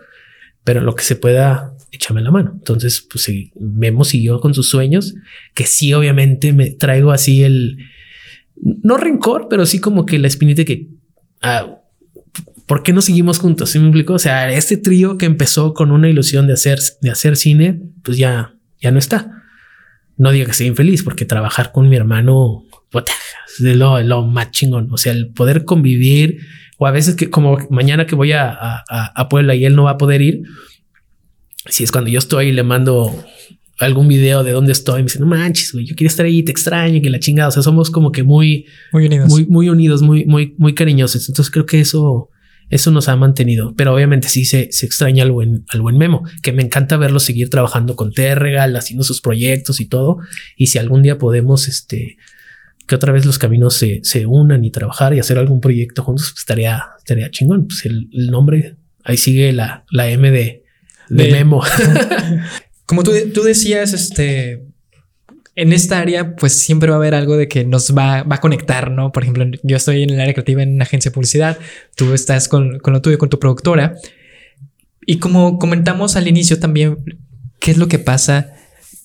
pero lo que se pueda, échame la mano. Entonces, pues Memo siguió con sus sueños, que sí, obviamente me traigo así el, no rencor, pero sí como que la espinita que, ah, ¿por qué no seguimos juntos? ¿Sí me explico? O sea, este trío que empezó con una ilusión de hacer, de hacer cine, pues ya, ya no está. No diga que sea infeliz, porque trabajar con mi hermano es lo, lo más chingón. O sea, el poder convivir, o a veces que como mañana que voy a, a, a Puebla y él no va a poder ir, si es cuando yo estoy y le mando algún video de dónde estoy, me dice, no manches, güey, yo quiero estar ahí, te extraño, que la chingada. O sea, somos como que muy, muy unidos, muy, muy unidos, muy, muy, muy cariñosos. Entonces creo que eso, eso nos ha mantenido. Pero obviamente sí se, se extraña al buen, al buen Memo, que me encanta verlo seguir trabajando con Terregal, haciendo sus proyectos y todo. Y si algún día podemos, este, que otra vez los caminos se, se unan y trabajar y hacer algún proyecto juntos, pues estaría, estaría chingón. Pues el, el nombre, ahí sigue la, la M de, de, de Memo. Como tú, tú, decías, este, en esta área, pues siempre va a haber algo de que nos va, va, a conectar, ¿no? Por ejemplo, yo estoy en el área creativa en una agencia de publicidad, tú estás con, con lo tuyo, con tu productora. Y como comentamos al inicio también, ¿qué es lo que pasa?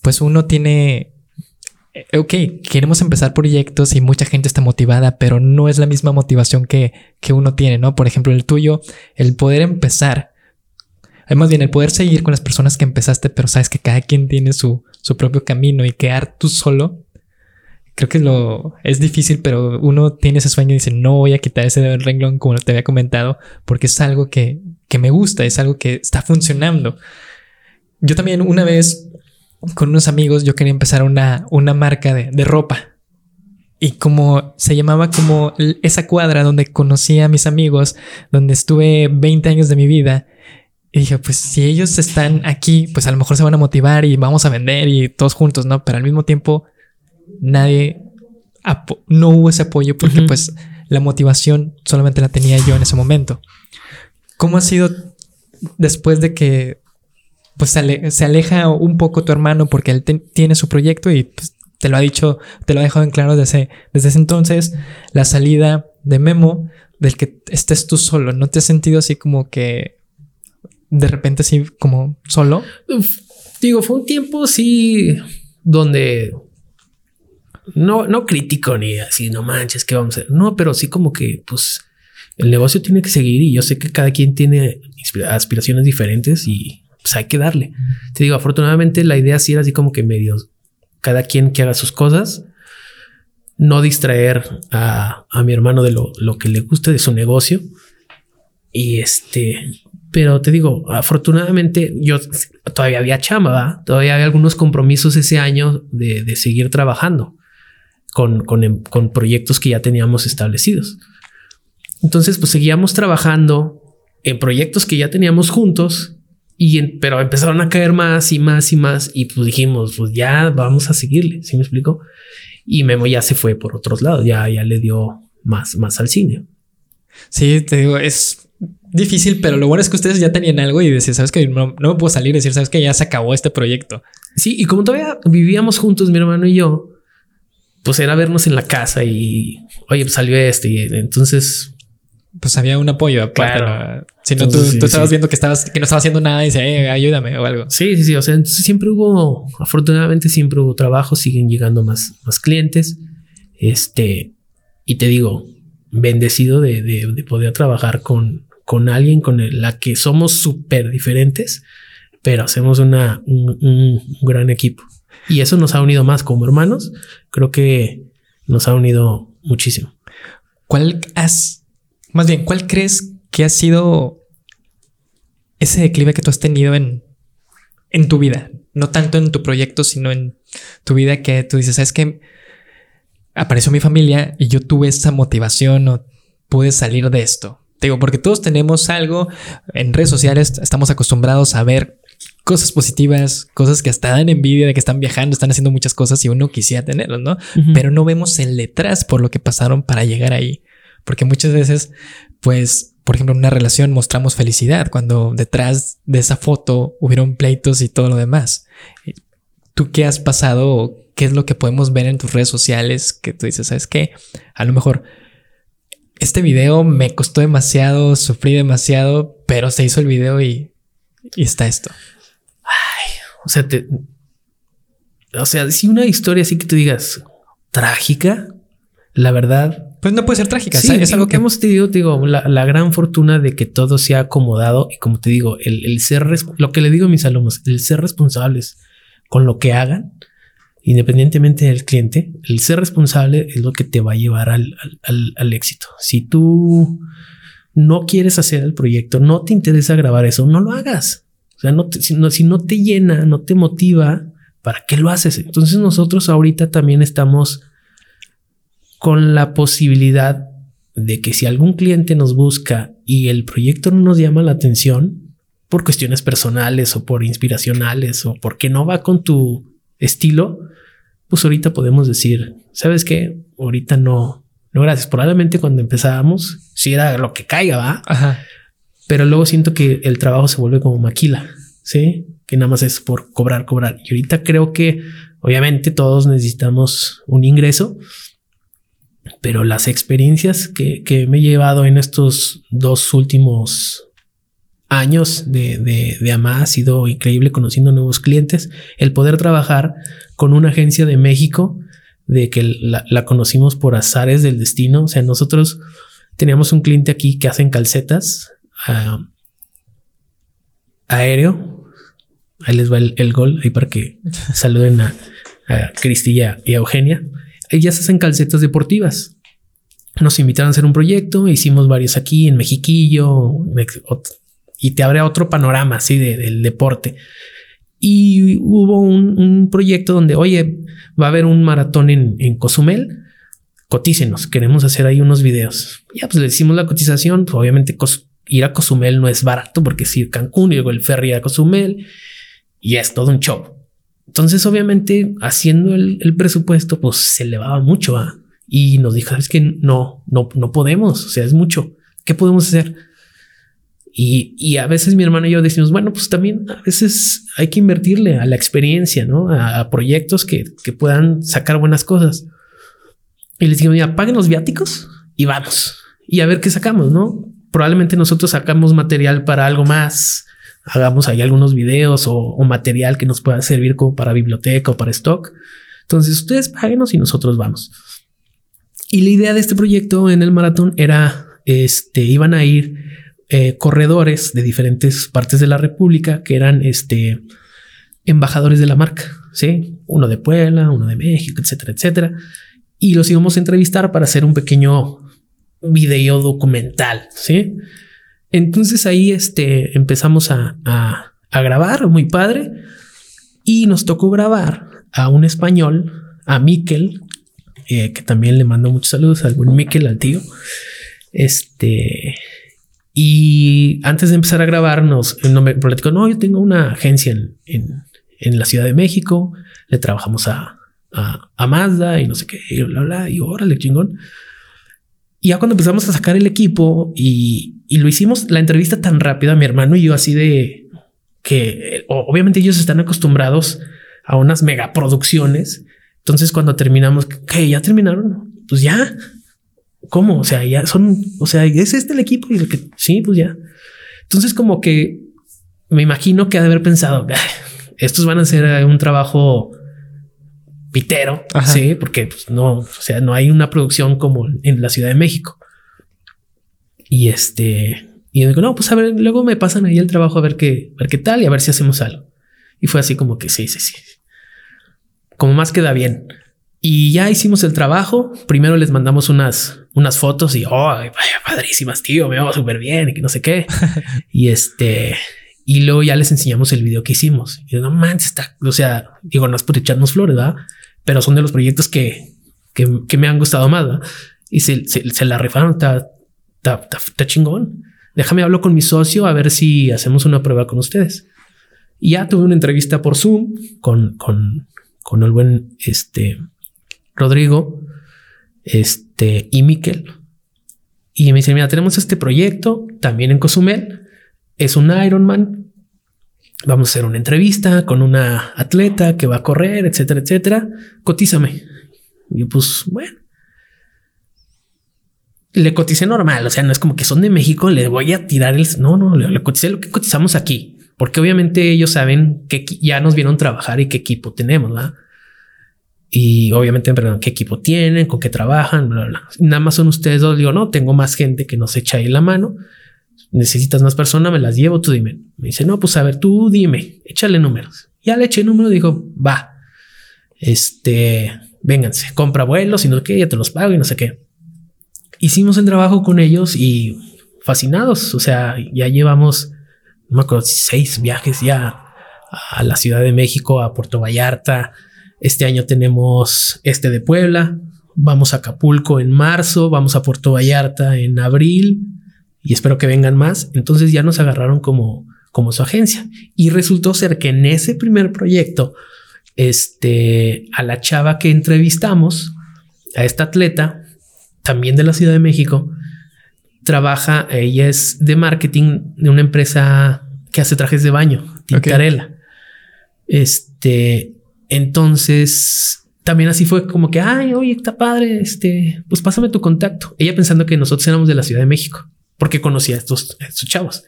Pues uno tiene ok, queremos empezar proyectos y mucha gente está motivada, pero no es la misma motivación que, que uno tiene, ¿no? Por ejemplo, el tuyo, el poder empezar Además bien, el poder seguir con las personas que empezaste, pero sabes que cada quien tiene su, su propio camino y quedar tú solo, creo que lo es difícil, pero uno tiene ese sueño y dice, no voy a quitar ese renglón como te había comentado, porque es algo que, que me gusta, es algo que está funcionando. Yo también una vez con unos amigos yo quería empezar una, una marca de, de ropa. Y como se llamaba como esa cuadra donde conocí a mis amigos, donde estuve 20 años de mi vida, y dije, pues si ellos están aquí, pues a lo mejor se van a motivar y vamos a vender y todos juntos, ¿no? Pero al mismo tiempo, nadie, no hubo ese apoyo porque pues la motivación solamente la tenía yo en ese momento. ¿Cómo ha sido después de que pues se, aleja un poco tu hermano porque él tiene su proyecto y pues, te lo ha dicho, te lo ha dejado en claro desde, desde ese entonces, la salida de Memo, del que estés tú solo, ¿no te has sentido así como que de repente así como solo? digo, fue un tiempo sí donde no, no crítico ni así, no manches, ¿qué vamos a hacer? No, pero sí como que pues el negocio tiene que seguir y yo sé que cada quien tiene aspiraciones diferentes y pues hay que darle. Te digo, afortunadamente la idea sí era así como que medio cada quien que haga sus cosas, no distraer a, a mi hermano de lo, lo que le guste de su negocio. Y este, pero te digo, afortunadamente yo todavía había chamba, todavía había algunos compromisos ese año de, de seguir trabajando con, con, em, con, proyectos que ya teníamos establecidos. Entonces, pues seguíamos trabajando en proyectos que ya teníamos juntos, y pero empezaron a caer más y más y más. Y pues dijimos, pues ya vamos a seguirle. ¿Sí me explico? Y Memo ya se fue por otros lados, ya, ya le dio más, más al cine. Sí, te digo, es difícil, pero lo bueno es que ustedes ya tenían algo y decían, sabes que no, me puedo salir y decir, sabes que ya se acabó este proyecto. Sí, y como todavía vivíamos juntos, mi hermano y yo, pues era vernos en la casa y oye, pues salió este. Y entonces, pues había un apoyo. Claro. Si no, tú, estabas viendo que estabas, que no estaba haciendo nada y dice, eh, ayúdame o algo. Sí, sí, sí. O sea, siempre hubo, afortunadamente siempre hubo trabajo, siguen llegando más, más clientes. Este, y te digo, bendecido de, de, de poder trabajar con, con alguien con la que somos súper diferentes, pero hacemos una, un, gran equipo. Y eso nos ha unido más como hermanos. Creo que nos ha unido muchísimo. ¿Cuál has, más bien, cuál crees que ha sido ese declive que tú has tenido en, en tu vida? No tanto en tu proyecto, sino en tu vida que tú dices, ¿sabes qué? Apareció mi familia y yo tuve esa motivación o pude salir de esto. Te digo, porque todos tenemos algo en redes sociales, estamos acostumbrados a ver cosas positivas, cosas que hasta dan envidia de que están viajando, están haciendo muchas cosas y uno quisiera tenerlos, ¿no? Pero no vemos el detrás por lo que pasaron para llegar ahí. Porque muchas veces, pues, por ejemplo, en una relación mostramos felicidad cuando detrás de esa foto hubieron pleitos y todo lo demás. ¿Tú qué has pasado? ¿Qué es lo que podemos ver en tus redes sociales que tú dices, sabes qué? A lo mejor este video me costó demasiado, sufrí demasiado, pero se hizo el video y, y está esto. Ay, o sea, te, o sea, si una historia así que tú digas trágica, la verdad. Pues no puede ser trágica. Sí, es algo que hemos tenido, digo, la, gran fortuna de que todo se ha acomodado y como te digo, el, el ser, lo que le digo a mis alumnos, el ser responsables con lo que hagan, independientemente del cliente, el ser responsable es lo que te va a llevar al, al, éxito. Si tú no quieres hacer el proyecto, no te interesa grabar eso, no lo hagas. O sea, no si, no, si no te llena, no te motiva, ¿para qué lo haces? Entonces nosotros ahorita también estamos con la posibilidad de que si algún cliente nos busca y el proyecto no nos llama la atención por cuestiones personales o por inspiracionales o porque no va con tu estilo, pues ahorita podemos decir, ¿sabes qué? Ahorita no, no gracias. Probablemente cuando empezábamos, si era lo que caiga, va. Ajá. Pero luego siento que el trabajo se vuelve como maquila, sí, que nada más es por cobrar, cobrar. Y ahorita creo que obviamente todos necesitamos un ingreso, pero las experiencias que, que me he llevado en estos dos últimos años de, de, de AMA ha sido increíble conociendo nuevos clientes, el poder trabajar con una agencia de México, de que la, conocimos por azares del destino. O sea, nosotros teníamos un cliente aquí que hacen calcetas uh, aéreo. Ahí les va el, gol, ahí para que saluden a, a Cristilla y a Eugenia. Ellas hacen calcetas deportivas. Nos invitaron a hacer un proyecto, hicimos varios aquí en Mexiquillo, y te abre otro panorama así del deporte. Y hubo un, proyecto donde, oye, va a haber un maratón en, en Cozumel, cotícenos, queremos hacer ahí unos videos. Ya, pues le hicimos la cotización, pues, obviamente ir a Cozumel no es barato porque es ir Cancún y luego el ferry a Cozumel y es todo un show. Entonces, obviamente, haciendo el, presupuesto, pues se elevaba mucho y nos dijo, es que no, no, no podemos, o sea, es mucho. ¿Qué podemos hacer? Y, a veces mi hermano y yo decimos, bueno, pues también a veces hay que invertirle a la experiencia, ¿no? A, proyectos que, puedan sacar buenas cosas. Y les digo, mira, paguen los viáticos y vamos. Y a ver qué sacamos, ¿no? Probablemente nosotros sacamos material para algo más, hagamos ahí algunos videos o, material que nos pueda servir como para biblioteca o para stock. Entonces ustedes páguenos y nosotros vamos. Y la idea de este proyecto en el maratón era, este, iban a ir eh, corredores de diferentes partes de la República que eran este, embajadores de la marca, ¿sí? Uno de Puebla, uno de México, etcétera, etcétera. Y los íbamos a entrevistar para hacer un pequeño video documental, ¿sí? Entonces ahí este, empezamos a, a, grabar, muy padre, y nos tocó grabar a un español, a Miquel, eh, que también le mando muchos saludos al buen Miquel, al tío. Este, y antes de empezar a grabarnos, no me platicó, no, yo tengo una agencia en, en, la Ciudad de México, le trabajamos a, a, Mazda y no sé qué, y bla, bla, y órale, chingón. Y ya cuando empezamos a sacar el equipo y, y lo hicimos la entrevista tan rápida, mi hermano y yo así de que obviamente ellos están acostumbrados a unas megaproducciones. Entonces cuando terminamos, que ya terminaron, pues ya, ¿Cómo? O sea, ya son, o sea, es este el equipo y lo que sí, pues ya. Entonces, como que me imagino que ha de haber pensado, estos van a hacer un trabajo pitero, sí, porque pues, no, o sea, no hay una producción como en la Ciudad de México. Y este, y digo, no, pues a ver, luego me pasan ahí el trabajo a ver qué, a ver qué tal y a ver si hacemos algo. Y fue así como que sí, sí, sí. Como más queda bien. Y ya hicimos el trabajo. Primero les mandamos unas, unas fotos y, oh, vaya padrísimas, tío, me veo súper bien y que no sé qué. y este, y luego ya les enseñamos el video que hicimos. Y no manches, está, o sea, digo, no es por echarnos flores, ¿verdad? Pero son de los proyectos que, que, me han gustado más. Y se, se, la rifaron, está, está, está, chingón. Déjame hablo con mi socio a ver si hacemos una prueba con ustedes. Y ya tuve una entrevista por Zoom con, con, con el buen este, Rodrigo este, y Miquel. Y me dice, mira, tenemos este proyecto también en Cozumel. Es un Ironman. Vamos a hacer una entrevista con una atleta que va a correr, etcétera, etcétera. Cotízame. Y yo, pues, bueno. Le coticé normal, o sea, no es como que son de México, le voy a tirar el... No, no, le, le lo que cotizamos aquí, porque obviamente ellos saben que ya nos vieron trabajar y qué equipo tenemos, ¿verdad? Y obviamente, perdón, qué equipo tienen, con qué trabajan, bla, bla. Nada más son ustedes dos. Digo, no, tengo más gente que nos echa ahí la mano. Necesitas más personas, me las llevo, tú dime. Me dice, no, pues a ver, tú dime, échale números. Ya le eché número, dijo, va, este, vénganse, compra vuelos y no sé qué, ya te los pago y no sé qué. Hicimos el trabajo con ellos y fascinados. O sea, ya llevamos, no me acuerdo, seis viajes ya a la Ciudad de México, a Puerto Vallarta, este año tenemos este de Puebla, vamos a Acapulco en marzo, vamos a Puerto Vallarta en abril y espero que vengan más. Entonces ya nos agarraron como, como su agencia y resultó ser que en ese primer proyecto, este, a la chava que entrevistamos, a esta atleta, también de la Ciudad de México, trabaja, ella es de marketing de una empresa que hace trajes de baño, Tintarela. Este, entonces, también así fue como que, ay, oye, está padre, este, pues pásame tu contacto. Ella pensando que nosotros éramos de la Ciudad de México, porque conocía a estos, estos chavos.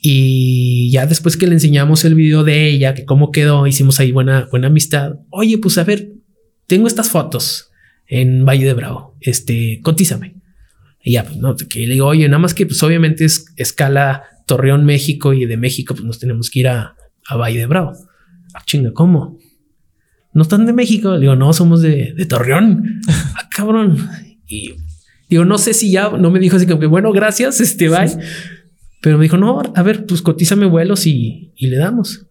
Y ya después que le enseñamos el video de ella, que cómo quedó, hicimos ahí buena, buena amistad. Oye, pues a ver, tengo estas fotos en Valle de Bravo. Este, cotízame. Y ya, pues no, que le digo, oye, nada más que pues obviamente es escala Torreón, México y de México, pues nos tenemos que ir a, a Valle de Bravo. Ah, chinga, ¿cómo? ¿No están de México? Le digo, no, somos de, Torreón. ah, cabrón. Y digo, no sé si ya no me dijo así como que bueno, gracias, este bye. Pero me dijo, no, a ver, pues cotízame vuelos y, y le damos.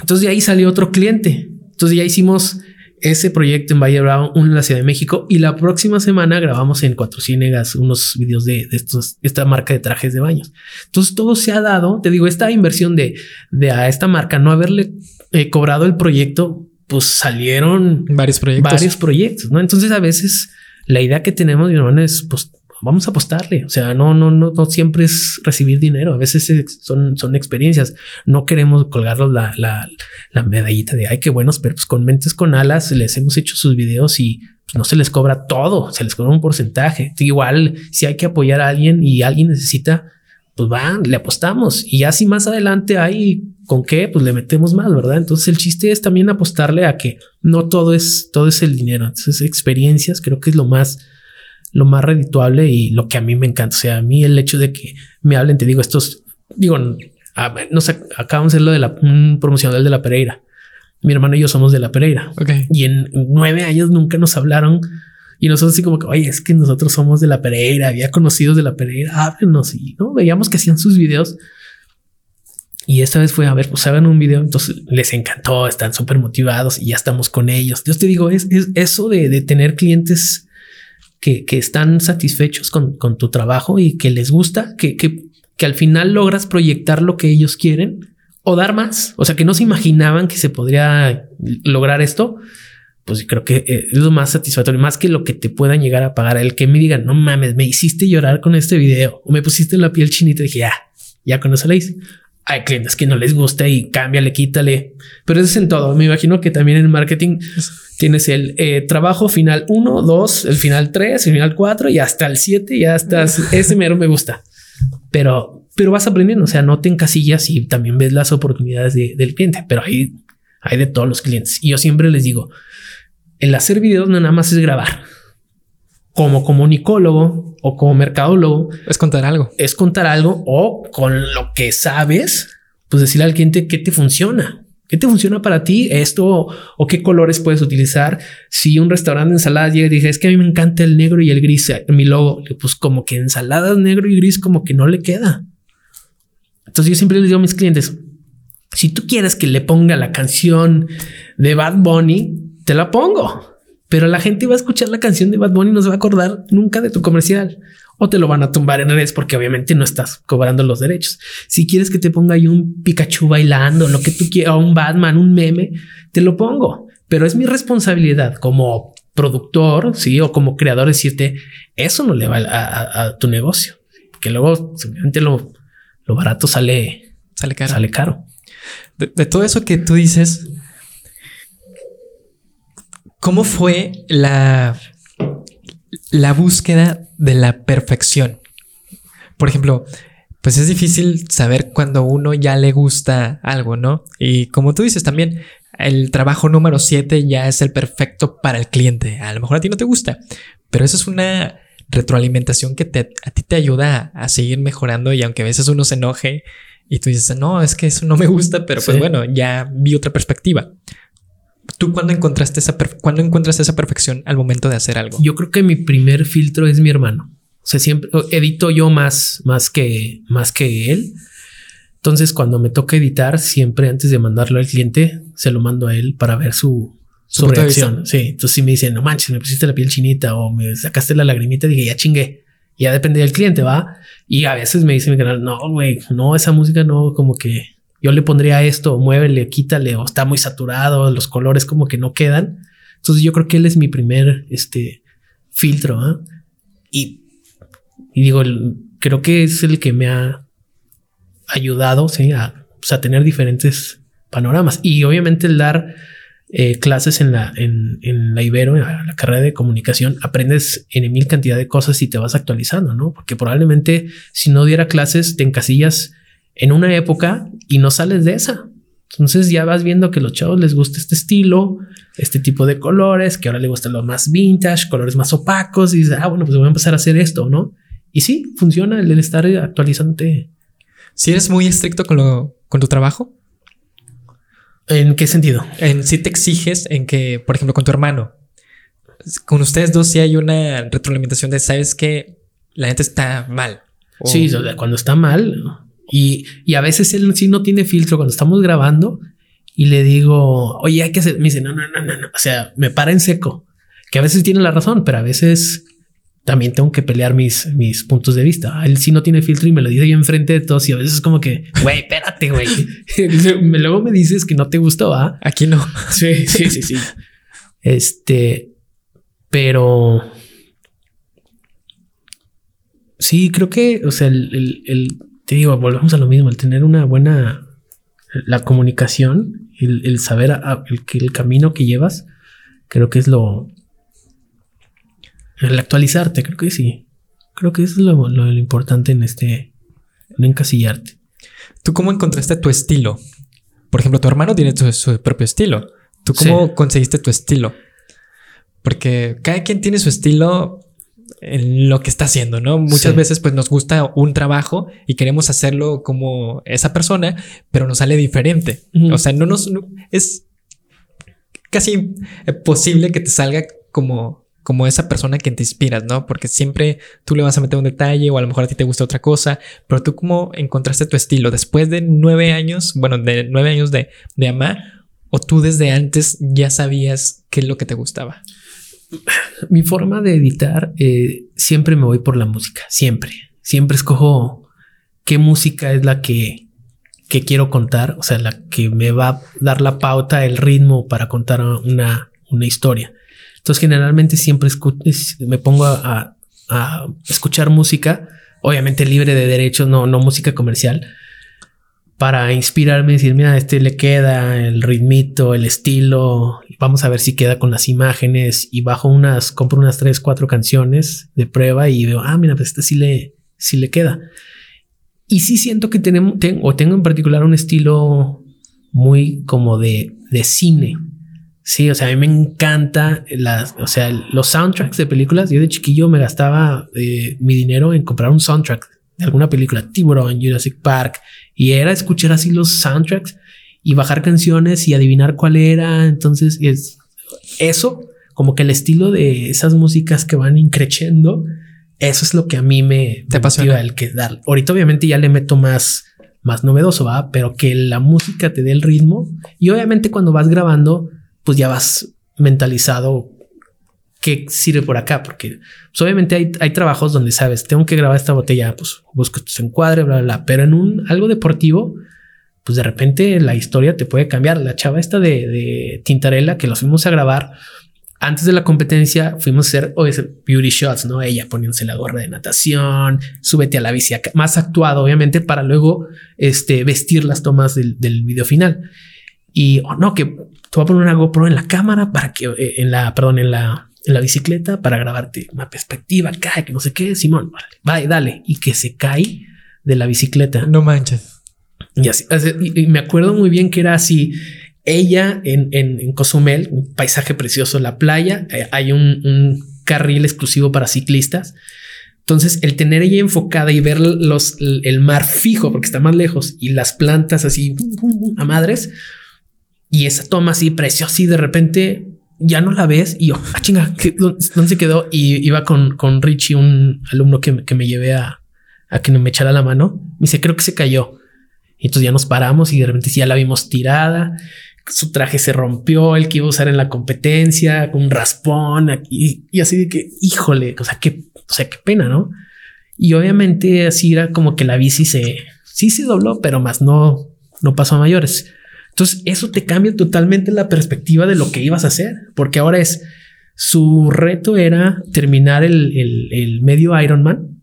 Entonces de ahí salió otro cliente. Entonces ya hicimos ese proyecto en Valle Bravo, uno en la Ciudad de México y la próxima semana grabamos en Cuatro Ciénegas unos videos de, estos, esta marca de trajes de baños. Entonces todo se ha dado, te digo, esta inversión de, de a esta marca no haberle eh, cobrado el proyecto, pues salieron varios proyectos. Varios proyectos, ¿no? Entonces a veces la idea que tenemos, mi hermano, es pues vamos a apostarle. O sea, no, no, no, no siempre es recibir dinero. A veces son, son experiencias. No queremos colgarlos la, la, la medallita de ay, qué buenos, pero pues con mentes con alas les hemos hecho sus videos y pues, no se les cobra todo, se les cobra un porcentaje. Igual, si hay que apoyar a alguien y alguien necesita, pues va, le apostamos. Y ya si más adelante hay con qué, pues le metemos más, ¿verdad? Entonces el chiste es también apostarle a que no todo es, todo es el dinero. Entonces experiencias creo que es lo más, lo más redituable y lo que a mí me encanta. O sea, a mí el hecho de que me hablen, te digo, estos, digo, no sé, acabamos de hacer lo de la un promocional de la Pereira. Mi hermano y yo somos de la Pereira. Y en nueve años nunca nos hablaron y nosotros así como que, oye, es que nosotros somos de la Pereira, había conocidos de la Pereira, háblenos y no veíamos que hacían sus videos. Y esta vez fue a ver, pues hagan un video. Entonces les encantó, están súper motivados y ya estamos con ellos. Yo te digo, es, eso de, tener clientes que, están satisfechos con, tu trabajo y que les gusta, que, que, que al final logras proyectar lo que ellos quieren o dar más. O sea, que no se imaginaban que se podría lograr esto pues creo que eh, es lo más satisfactorio, más que lo que te puedan llegar a pagar. El que me digan, no mames, me hiciste llorar con este video o me pusiste la piel chinita. Dije, ya, ya con eso le hice. Hay clientes que no les gusta y cámbiale, quítale. Pero eso es en todo. Me imagino que también en marketing tienes el eh, trabajo final 1, 2, el final 3, el final 4 y hasta el 7. Ya estás. ese mero me gusta. Pero, pero vas aprendiendo. O sea, no te encasillas y también ves las oportunidades del cliente. Pero hay, hay de todos los clientes. Y yo siempre les digo, el hacer videos no nada más es grabar. Como comunicólogo o como mercadólogo. Es contar algo. Es contar algo o con lo que sabes, pues decirle al cliente qué te funciona. ¿Qué te funciona para ti esto o qué colores puedes utilizar? Si un restaurante de ensaladas llega y dije, es que a mí me encanta el negro y el gris, mi logo, pues como que ensaladas negro y gris como que no le queda. Entonces yo siempre les digo a mis clientes, si tú quieres que le ponga la canción de Bad Bunny, te la pongo. Pero la gente va a escuchar la canción de Bad Bunny y no se va a acordar nunca de tu comercial o te lo van a tumbar en redes porque obviamente no estás cobrando los derechos. Si quieres que te ponga ahí un Pikachu bailando, lo que tú quieras, o un Batman, un meme, te lo pongo. Pero es mi responsabilidad como productor, sí, o como creador decirte eso no le va a, tu negocio, que luego simplemente lo, lo barato sale, sale caro. Sale caro. de todo eso que tú dices, ¿cómo fue la la búsqueda de la perfección. Por ejemplo, pues es difícil saber cuando uno ya le gusta algo, ¿no? Y como tú dices también, el trabajo número 7 ya es el perfecto para el cliente. A lo mejor a ti no te gusta, pero eso es una retroalimentación que a ti te ayuda a, seguir mejorando y aunque a veces uno se enoje y tú dices, no, es que eso no me gusta, pero pues bueno, ya vi otra perspectiva. ¿Tú cuándo encontraste esa, cuándo encuentras esa perfección al momento de hacer algo? Yo creo que mi primer filtro es mi hermano. O sea, siempre edito yo más, más que, más que él. Entonces, cuando me toca editar, siempre antes de mandarlo al cliente, se lo mando a él para ver su, su, reacción. Sí. Entonces, si me dicen, no manches, me pusiste la piel chinita o me sacaste la lagrimita, dije, ya chingué. Ya depende del cliente, va. Y a veces me dice mi canal, no, güey, no, esa música no, como que yo le pondría esto, muévele, quítale, o está muy saturado, los colores como que no quedan. Entonces yo creo que él es mi primer este, filtro. ¿ah? Y, digo, creo que es el que me ha ayudado ¿sí? a, pues, a, tener diferentes panoramas. Y obviamente el dar eh, clases en la, en, en, la Ibero, en la carrera de comunicación, aprendes en mil cantidad de cosas y te vas actualizando, ¿no? Porque probablemente si no diera clases te encasillas en una época y no sales de esa. Entonces ya vas viendo que a los chavos les gusta este estilo, este tipo de colores, que ahora le gustan los más vintage, colores más opacos y dices, ah, bueno, pues voy a empezar a hacer esto, ¿no? Y sí, funciona el estar actualizante. Si eres muy estricto con lo, con tu trabajo. ¿En qué sentido? En si te exiges en que, por ejemplo, con tu hermano, con ustedes dos sí hay una retroalimentación de, sabes que la gente está mal. Sí, cuando está mal, y, y a veces él sí no tiene filtro cuando estamos grabando y le digo, oye, hay que hacer. Me dice, no, no, no, no, no. O sea, me para en seco, que a veces tiene la razón, pero a veces también tengo que pelear mis, mis puntos de vista. Él sí no tiene filtro y me lo dice ahí enfrente de todos y a veces es como que, güey, espérate, güey. Luego me dices que no te gustó, ¿ah? Aquí no. Sí, sí, sí, sí. Este, pero sí, creo que, o sea, el, el te digo, volvemos a lo mismo, el tener una buena, la comunicación, el, saber el, el camino que llevas, creo que es lo, el actualizarte, creo que sí. Creo que eso es lo, lo, importante en este, no encasillarte. ¿Tú cómo encontraste tu estilo? Por ejemplo, tu hermano tiene su, propio estilo. ¿Tú cómo conseguiste tu estilo? Porque cada quien tiene su estilo en lo que está haciendo, ¿no? Muchas veces pues nos gusta un trabajo y queremos hacerlo como esa persona, pero nos sale diferente. O sea, no nos es casi posible que te salga como como esa persona que te inspiras, ¿no? Porque siempre tú le vas a meter un detalle o a lo mejor a ti te gusta otra cosa, pero tú cómo encontraste tu estilo después de nueve años, bueno, de nueve años de, de amar, o tú desde antes ya sabías qué es lo que te gustaba mi forma de editar eh, siempre me voy por la música, siempre, siempre escojo qué música es la que, que quiero contar, o sea, la que me va a dar la pauta, el ritmo para contar una, una historia. Entonces, generalmente siempre me pongo a, a, escuchar música, obviamente libre de derechos, no, no música comercial, para inspirarme y decir, mira, este le queda el ritmito, el estilo, vamos a ver si queda con las imágenes y bajo unas, compro unas tres, cuatro canciones de prueba y veo, ah, mira, pues este sí le, sí le queda. Y sí siento que tenemos, o tengo en particular un estilo muy como de, de cine. Sí, o sea, a mí me encanta las, o sea, los soundtracks de películas. Yo de chiquillo me gastaba eh, mi dinero en comprar un soundtrack de alguna película, Tiburón, Jurassic Park, y era escuchar así los soundtracks y bajar canciones y adivinar cuál era. Entonces es eso, como que el estilo de esas músicas que van increciendo, eso es lo que a mí me, te apasiona el que dar. Ahorita obviamente ya le meto más más novedoso, va, pero que la música te dé el ritmo y obviamente cuando vas grabando, pues ya vas mentalizado qué sirve por acá, porque pues, obviamente hay, hay, trabajos donde sabes, tengo que grabar esta botella, pues busco tu encuadre, bla, bla, bla, pero en un algo deportivo, pues de repente la historia te puede cambiar. La chava esta de, de Tintarella que los fuimos a grabar, antes de la competencia fuimos a hacer beauty shots, ¿no? Ella poniéndose la gorra de natación, súbete a la bici, más actuado, obviamente, para luego este, vestir las tomas del, del video final. Y oh, no, que te voy a poner una GoPro en la cámara para que, eh, en la, perdón, en la, en la bicicleta para grabarte una perspectiva acá, que no sé qué, Simón, vale, dale. Y que se cae de la bicicleta. No manches. Y así, y me acuerdo muy bien que era así ella en, en, Cozumel, un paisaje precioso, la playa, eh, hay un, carril exclusivo para ciclistas. Entonces, el tener ella enfocada y ver los, el mar fijo, porque está más lejos, y las plantas así a madres, y esa toma así preciosa, y de repente ya no la ves, y yo, ah, chinga, ¿dónde se quedó? Y iba con, con Richie, un alumno que, que me llevé a, a que me echara la mano. Me dice, creo que se cayó. Y entonces ya nos paramos y de repente ya la vimos tirada su traje se rompió, el que iba a usar en la competencia, con un raspón y, así de que, híjole, o sea, qué, o sea, qué pena, ¿no? Y obviamente así era como que la bici se, sí se dobló, pero más no, no pasó a mayores. Entonces eso te cambia totalmente la perspectiva de lo que ibas a hacer, porque ahora es, su reto era terminar el, el, el medio Ironman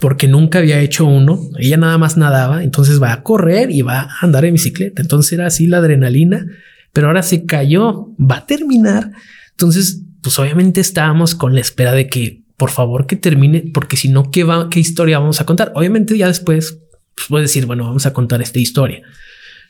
porque nunca había hecho uno. Ella nada más nadaba, entonces va a correr y va a andar en bicicleta. Entonces era así la adrenalina, pero ahora se cayó, va a terminar. Entonces, pues obviamente estábamos con la espera de que por favor que termine, porque si no, ¿qué, va, qué historia vamos a contar? Obviamente ya después pues, puedes decir, bueno, vamos a contar esta historia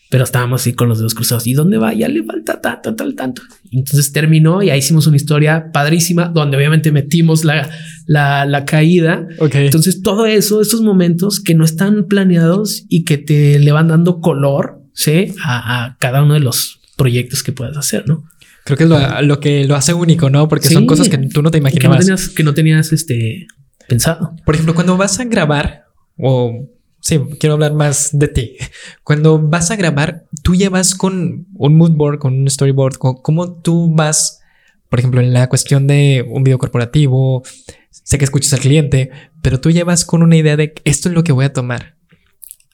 pero estábamos así con los dedos cruzados. ¿Y dónde va? Ya le falta tanto, tal, tanto. Entonces terminó y ahí hicimos una historia padrísima donde obviamente metimos la, la, la caída. Entonces todo eso, esos momentos que no están planeados y que te le van dando color ¿sí? a, cada uno de los proyectos que puedas hacer, ¿no? Creo que es lo, que lo hace único, ¿no? Porque son cosas que tú no te imaginabas. Que no tenías, que no tenías este, pensado. Por ejemplo, cuando vas a grabar o Sí, quiero hablar más de ti. Cuando vas a grabar, tú llevas con un mood board, con un storyboard, ¿cómo tú vas, por ejemplo, en la cuestión de un video corporativo? Sé que escuchas al cliente, pero tú llevas con una idea de esto es lo que voy a tomar.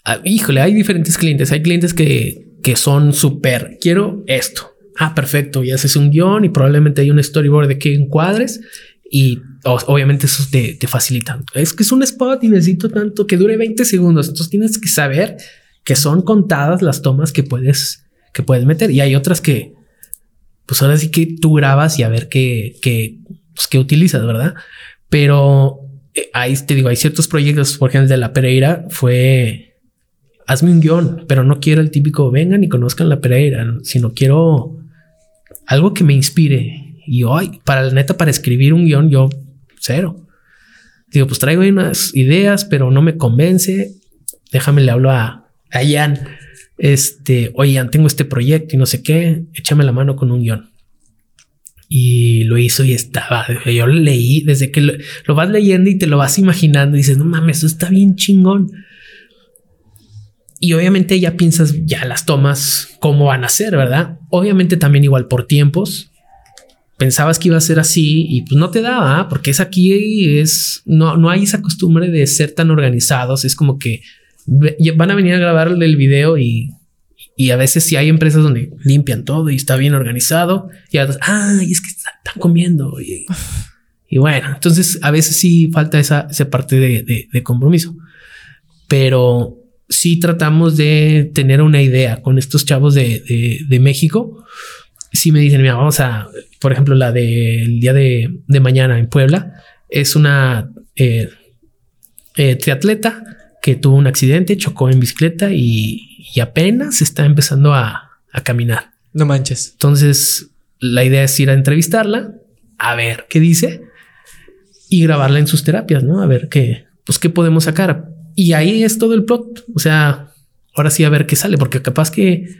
Ah, híjole, hay diferentes clientes. Hay clientes que, que son súper, quiero esto. Ah, perfecto. Y haces un guion y probablemente hay un storyboard de que encuadres y obviamente eso te, te facilita. Es que es un spot y necesito tanto que dure 20 segundos. Entonces tienes que saber que son contadas las tomas que puedes, que puedes meter. Y hay otras que, pues ahora sí que tú grabas y a ver qué, qué, pues, qué utilizas, ¿verdad? Pero eh, ahí te digo, hay ciertos proyectos, por ejemplo, de la Pereira fue, hazme un guion, pero no quiero el típico vengan y conozcan la Pereira, sino quiero algo que me inspire y hoy, para la neta, para escribir un guion, yo cero. Digo, pues traigo unas ideas, pero no me convence. Déjame le hablo a, a. Este, oye, Jan, tengo este proyecto y no sé qué. Échame la mano con un guion. Y lo hizo y estaba. Yo lo leí desde que lo, lo, vas leyendo y te lo vas imaginando. Y dices, no mames, eso está bien chingón. Y obviamente ya piensas ya las tomas, cómo van a ser, verdad? Obviamente también igual por tiempos pensabas que iba a ser así y pues no te daba, ¿ah? porque es aquí, es, no, no hay esa costumbre de ser tan organizados, es como que van a venir a grabar el video y, y a veces si hay empresas donde limpian todo y está bien organizado y a ah, y es que están comiendo y, y, bueno, entonces a veces sí falta esa, esa parte de, de, compromiso, pero sí tratamos de tener una idea con estos chavos de, de, de México. Si me dicen, mira, vamos a por ejemplo, la del día de, mañana en Puebla, es una eh, eh, triatleta que tuvo un accidente, chocó en bicicleta y, apenas está empezando a, caminar. No manches. Entonces, la idea es ir a entrevistarla, a ver qué dice y grabarla en sus terapias, ¿no? A ver qué, pues, qué podemos sacar. Y ahí es todo el plot. O sea, ahora sí a ver qué sale, porque capaz que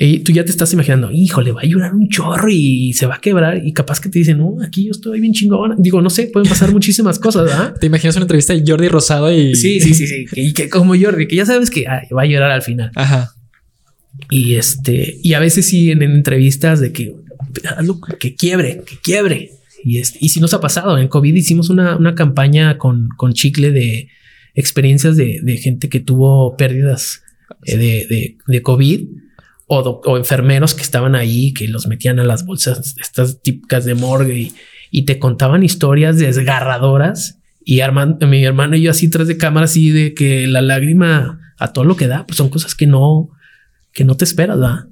Y tú ya te estás imaginando, híjole, va a llorar un chorro y se va a quebrar. Y capaz que te dicen, no, aquí yo estoy bien chingón. Digo, no sé, pueden pasar muchísimas cosas. ¿verdad? Te imaginas una entrevista de Jordi Rosado y Sí, sí, sí, sí. Y que como Jordi, que ya sabes que ay, va a llorar al final. Ajá. Y este, y a veces sí en, entrevistas de que hazlo que quiebre, que quiebre. Y, este, y si nos ha pasado en COVID, hicimos una, una campaña con, con chicle de experiencias de, de gente que tuvo pérdidas eh, de, de, de COVID o, enfermeros que estaban ahí, que los metían a las bolsas estas típicas de morgue y, te contaban historias desgarradoras. Y mi hermano y yo así tras de cámara, así de que la lágrima a todo lo que da, pues son cosas que no, que no te esperas, ¿verdad?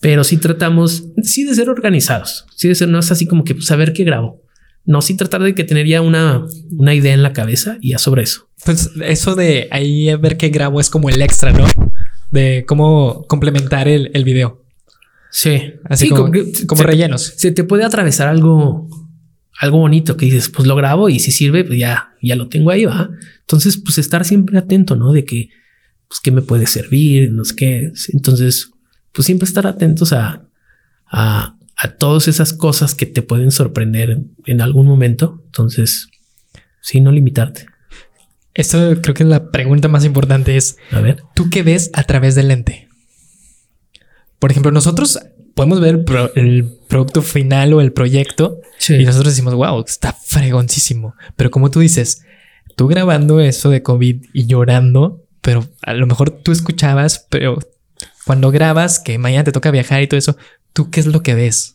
Pero sí tratamos, sí de ser organizados, sí de ser, no es así como que pues, saber qué grabo. No, sí tratar de que tener ya una, una idea en la cabeza y ya sobre eso. Pues eso de ahí a ver qué grabo es como el extra, ¿no? De cómo complementar el, el video. Sí, Así Sí, como, que como se- rellenos. se te puede atravesar algo, algo bonito que dices, pues lo grabo y si sirve, pues ya, ya lo tengo ahí, va. Entonces, pues estar siempre atento, ¿no? De que, pues qué me puede servir, no sé qué. Entonces, pues siempre estar atentos a, a, a todas esas cosas que te pueden sorprender en, en algún momento. Entonces, sí, no limitarte. Esto creo que es la pregunta más importante es, A ver. ¿tú qué ves a través del lente? Por ejemplo, nosotros podemos ver pro- el producto final o el proyecto Sí. y nosotros decimos, wow, está fregoncísimo. Pero como tú dices, tú grabando eso de COVID y llorando, pero a lo mejor tú escuchabas, pero cuando grabas, que mañana te toca viajar y todo eso, ¿tú qué es lo que ves?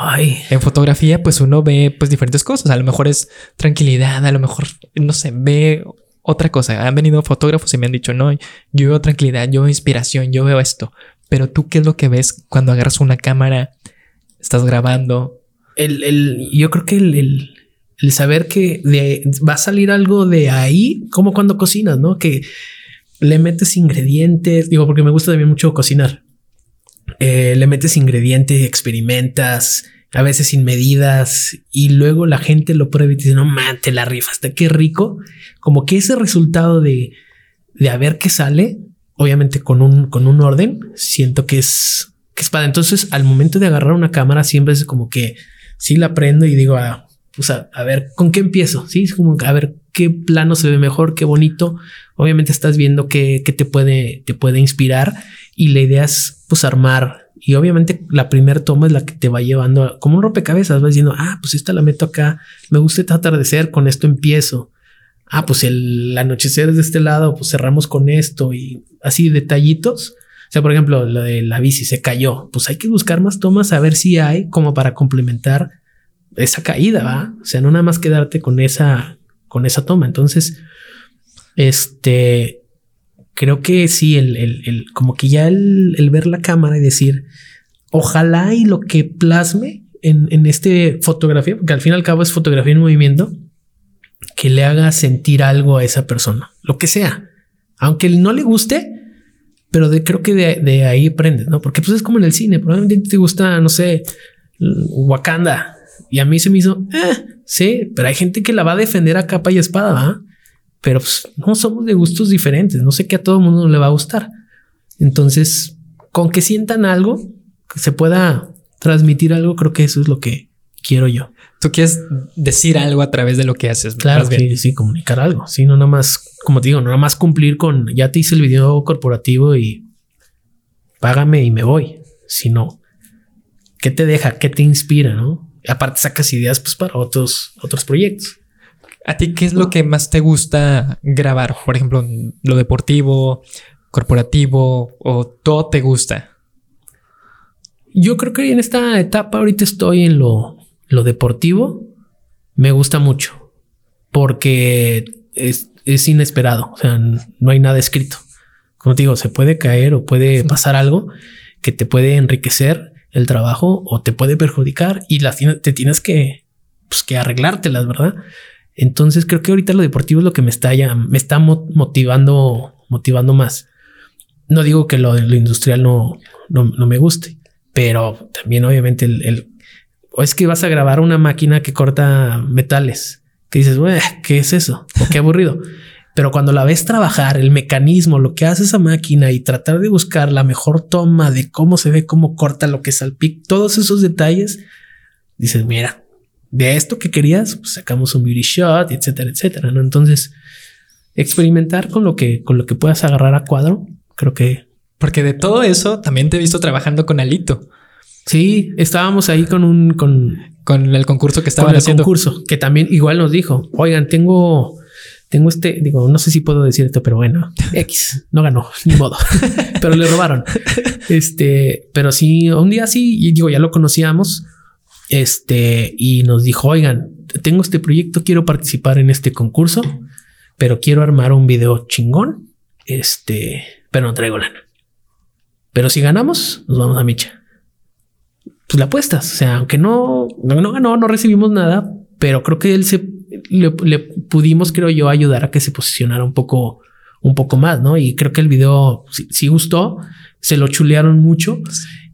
Ay, En fotografía, pues uno ve pues diferentes cosas. A lo mejor es tranquilidad, a lo mejor, no sé, ve otra cosa. Han venido fotógrafos y me han dicho, no, yo veo tranquilidad, yo veo inspiración, yo veo esto. Pero tú, ¿qué es lo que ves cuando agarras una cámara, estás grabando? el, el- yo creo que el, el- el saber que de, va a salir algo de ahí, como cuando cocinas, ¿no? Que le metes ingredientes, digo, porque me gusta también mucho cocinar. Eh, le metes ingredientes, experimentas, a veces sin medidas, y luego la gente lo prueba y te dice, no man, te la rifaste, qué rico. Como que ese resultado de, de a ver qué sale, obviamente con un, con un orden, siento que es, que es padre. Entonces, al momento de agarrar una cámara, siempre es como que sí la prendo y digo, ah, a, a ver, ¿con qué empiezo? Sí, es como a ver qué plano se ve mejor, qué bonito. Obviamente estás viendo qué, qué te puede, te puede inspirar y la idea es pues armar. Y obviamente la primera toma es la que te va llevando como un rompecabezas. Vas diciendo, ah, pues esta la meto acá. Me gusta este atardecer, con esto empiezo. Ah, pues el anochecer es de este lado, pues cerramos con esto y así detallitos. O sea, por ejemplo, lo de la bici se cayó. Pues hay que buscar más tomas a ver si hay como para complementar esa caída, ¿va? O sea, no nada más quedarte con esa, con esa toma. Entonces, este, creo que sí, el, el, el- como que ya el, el ver la cámara y decir, ojalá y lo que plasme en, en este fotografía, porque al fin y al cabo es fotografía en movimiento, que le haga sentir algo a esa persona, lo que sea, aunque no le guste, pero de, creo que de, de ahí aprendes, ¿no? Porque pues es como en el cine, probablemente te gusta, no sé, Wakanda, y a mí se me hizo, eh, sí, pero hay gente que la va a defender a capa y espada. Pero pues no somos de gustos diferentes, no sé que a todo el mundo le va a gustar. Entonces, con que sientan algo, que se pueda transmitir algo, creo que eso es lo que quiero yo. Tú quieres decir algo a través de lo que haces. Claro, bien. sí, sí, comunicar algo. Sí, no nada más, como te digo, no nada más cumplir con ya te hice el video corporativo y págame y me voy, sino qué te deja, qué te inspira, ¿no? Y aparte sacas ideas pues para otros otros proyectos. ¿A ti qué es lo que más te gusta grabar? Por ejemplo, lo deportivo, corporativo o todo te gusta. Yo creo que en esta etapa ahorita estoy en lo, lo deportivo. Me gusta mucho porque es, es inesperado. O sea, no hay nada escrito. Como te digo, se puede caer o puede pasar algo que te puede enriquecer el trabajo o te puede perjudicar y las te tienes que, pues, que arreglártelas, ¿verdad? Entonces creo que ahorita lo deportivo es lo que me está ya, me está mo- motivando, motivando más. No digo que lo, lo industrial no, no, no me guste, pero también obviamente el, el- o es que vas a grabar una máquina que corta metales, que dices, "Ueh, ¿qué es eso? O qué aburrido. Pero cuando la ves trabajar, el mecanismo, lo que hace esa máquina y tratar de buscar la mejor toma de cómo se ve, cómo corta lo que salpica, todos esos detalles, dices, mira, de esto que querías, pues sacamos un beauty shot, etcétera, etcétera. ¿no? Entonces, experimentar con lo que, con lo que puedas agarrar a cuadro, creo que. Porque de todo eso también te he visto trabajando con Alito. Sí, estábamos ahí con un, con, con el concurso que estaba haciendo. concurso, que también igual nos dijo, oigan, tengo, tengo este, digo, no sé si puedo decir esto, pero bueno, X, no ganó, ni modo, pero le robaron. Este, pero sí, un día sí, y digo, ya lo conocíamos, este, y nos dijo, oigan, tengo este proyecto, quiero participar en este concurso, pero quiero armar un video chingón, este, pero no traigo lana. Pero si ganamos, nos vamos a Micha pues la apuestas. O sea, aunque no, no, ganó, no recibimos nada, pero creo que él se le, pudimos, creo yo, ayudar a que se posicionara un poco, un poco más, no? Y creo que el video sí, gustó, se lo chulearon mucho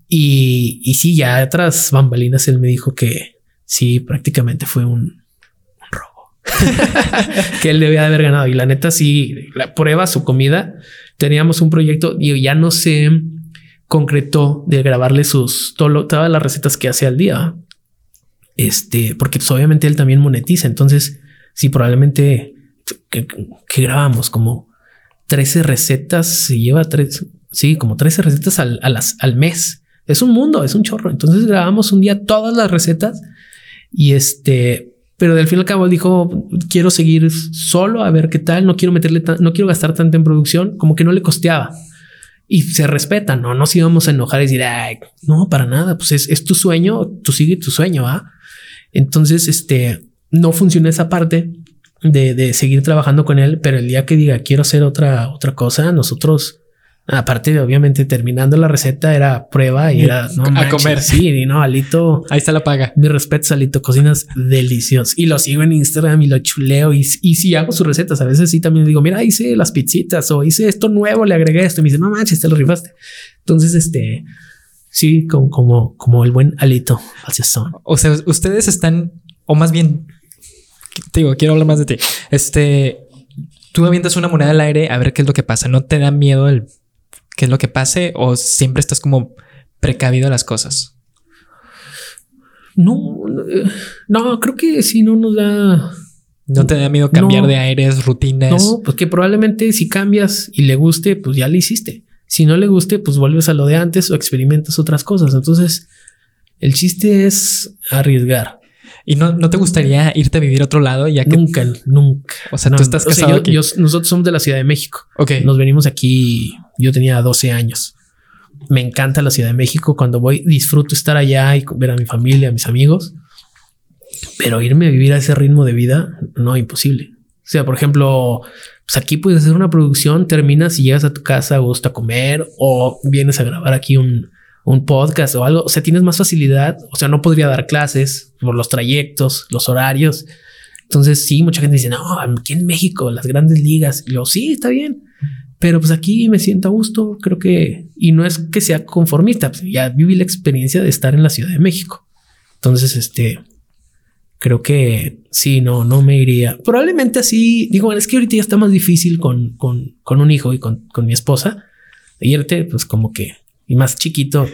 y, y sí, ya tras bambalinas él me dijo que sí, prácticamente fue un, robo que él debía haber ganado. Y la neta, sí, la prueba su comida. Teníamos un proyecto y ya no sé concretó de grabarle sus todas las recetas que hace al día. Este, porque pues, obviamente él también monetiza. Entonces, sí, probablemente que, grabamos como 13 recetas, se lleva tres, sí, como 13 recetas al, al mes. Es un mundo, es un chorro. Entonces grabamos un día todas las recetas y este, pero del fin al cabo dijo, quiero seguir solo a ver qué tal, no quiero meterle, no quiero gastar tanto en producción, como que no le costeaba y se respeta, no nos íbamos a enojar y decir, no, para nada, pues es, tu sueño, tú sigue tu sueño, ¿ah? Entonces, este, no funciona esa parte de, de, seguir trabajando con él, pero el día que diga quiero hacer otra, otra cosa, nosotros Aparte de obviamente terminando la receta era prueba y era a comer. Sí, y no, Alito. Ahí está la paga. Mi respeto, Alito, cocinas delicioso y lo sigo en Instagram y lo chuleo y, y si hago sus recetas, a veces sí también digo, mira, hice las pizzitas o hice esto nuevo, le agregué esto y me dice, no manches, te lo rifaste. Entonces, este sí, como, como, como el buen Alito son. O sea, ustedes están, o más bien, te digo, quiero hablar más de ti. Este, tú avientas una moneda al aire a ver qué es lo que pasa. No te da miedo el qué es lo que pase o siempre estás como precavido a las cosas? No, no, creo que si no nos da. ¿No te da miedo cambiar de aires, rutinas? No, pues que probablemente si cambias y le guste, pues ya le hiciste. Si no le guste, pues vuelves a lo de antes o experimentas otras cosas. Entonces, el chiste es arriesgar. ¿Y no, no te gustaría irte a vivir a otro lado? Ya que... Nunca, nunca. O sea, tú estás casado aquí. nosotros somos de la Ciudad de México. Ok. Nos venimos aquí, yo tenía 12 años. Me encanta la Ciudad de México. Cuando voy, disfruto estar allá y ver a mi familia, a mis amigos. Pero irme a vivir a ese ritmo de vida, no, imposible. O sea, por ejemplo, pues aquí puedes hacer una producción, terminas y llegas a tu casa, gusta comer o vienes a grabar aquí un, un podcast o algo, o sea, tienes más facilidad, o sea, no podría dar clases por los trayectos, los horarios. Entonces, sí, mucha gente dice, no, aquí en México, las grandes ligas. Y yo, sí, está bien. Pero pues aquí me siento a gusto, creo que, y no es que sea conformista, pues ya viví la experiencia de estar en la Ciudad de México. Entonces, este, creo que sí, no, no me iría. Probablemente así, digo, es que ahorita ya está más difícil con, con, con un hijo y con, con mi esposa. Irte, pues como que y más chiquito,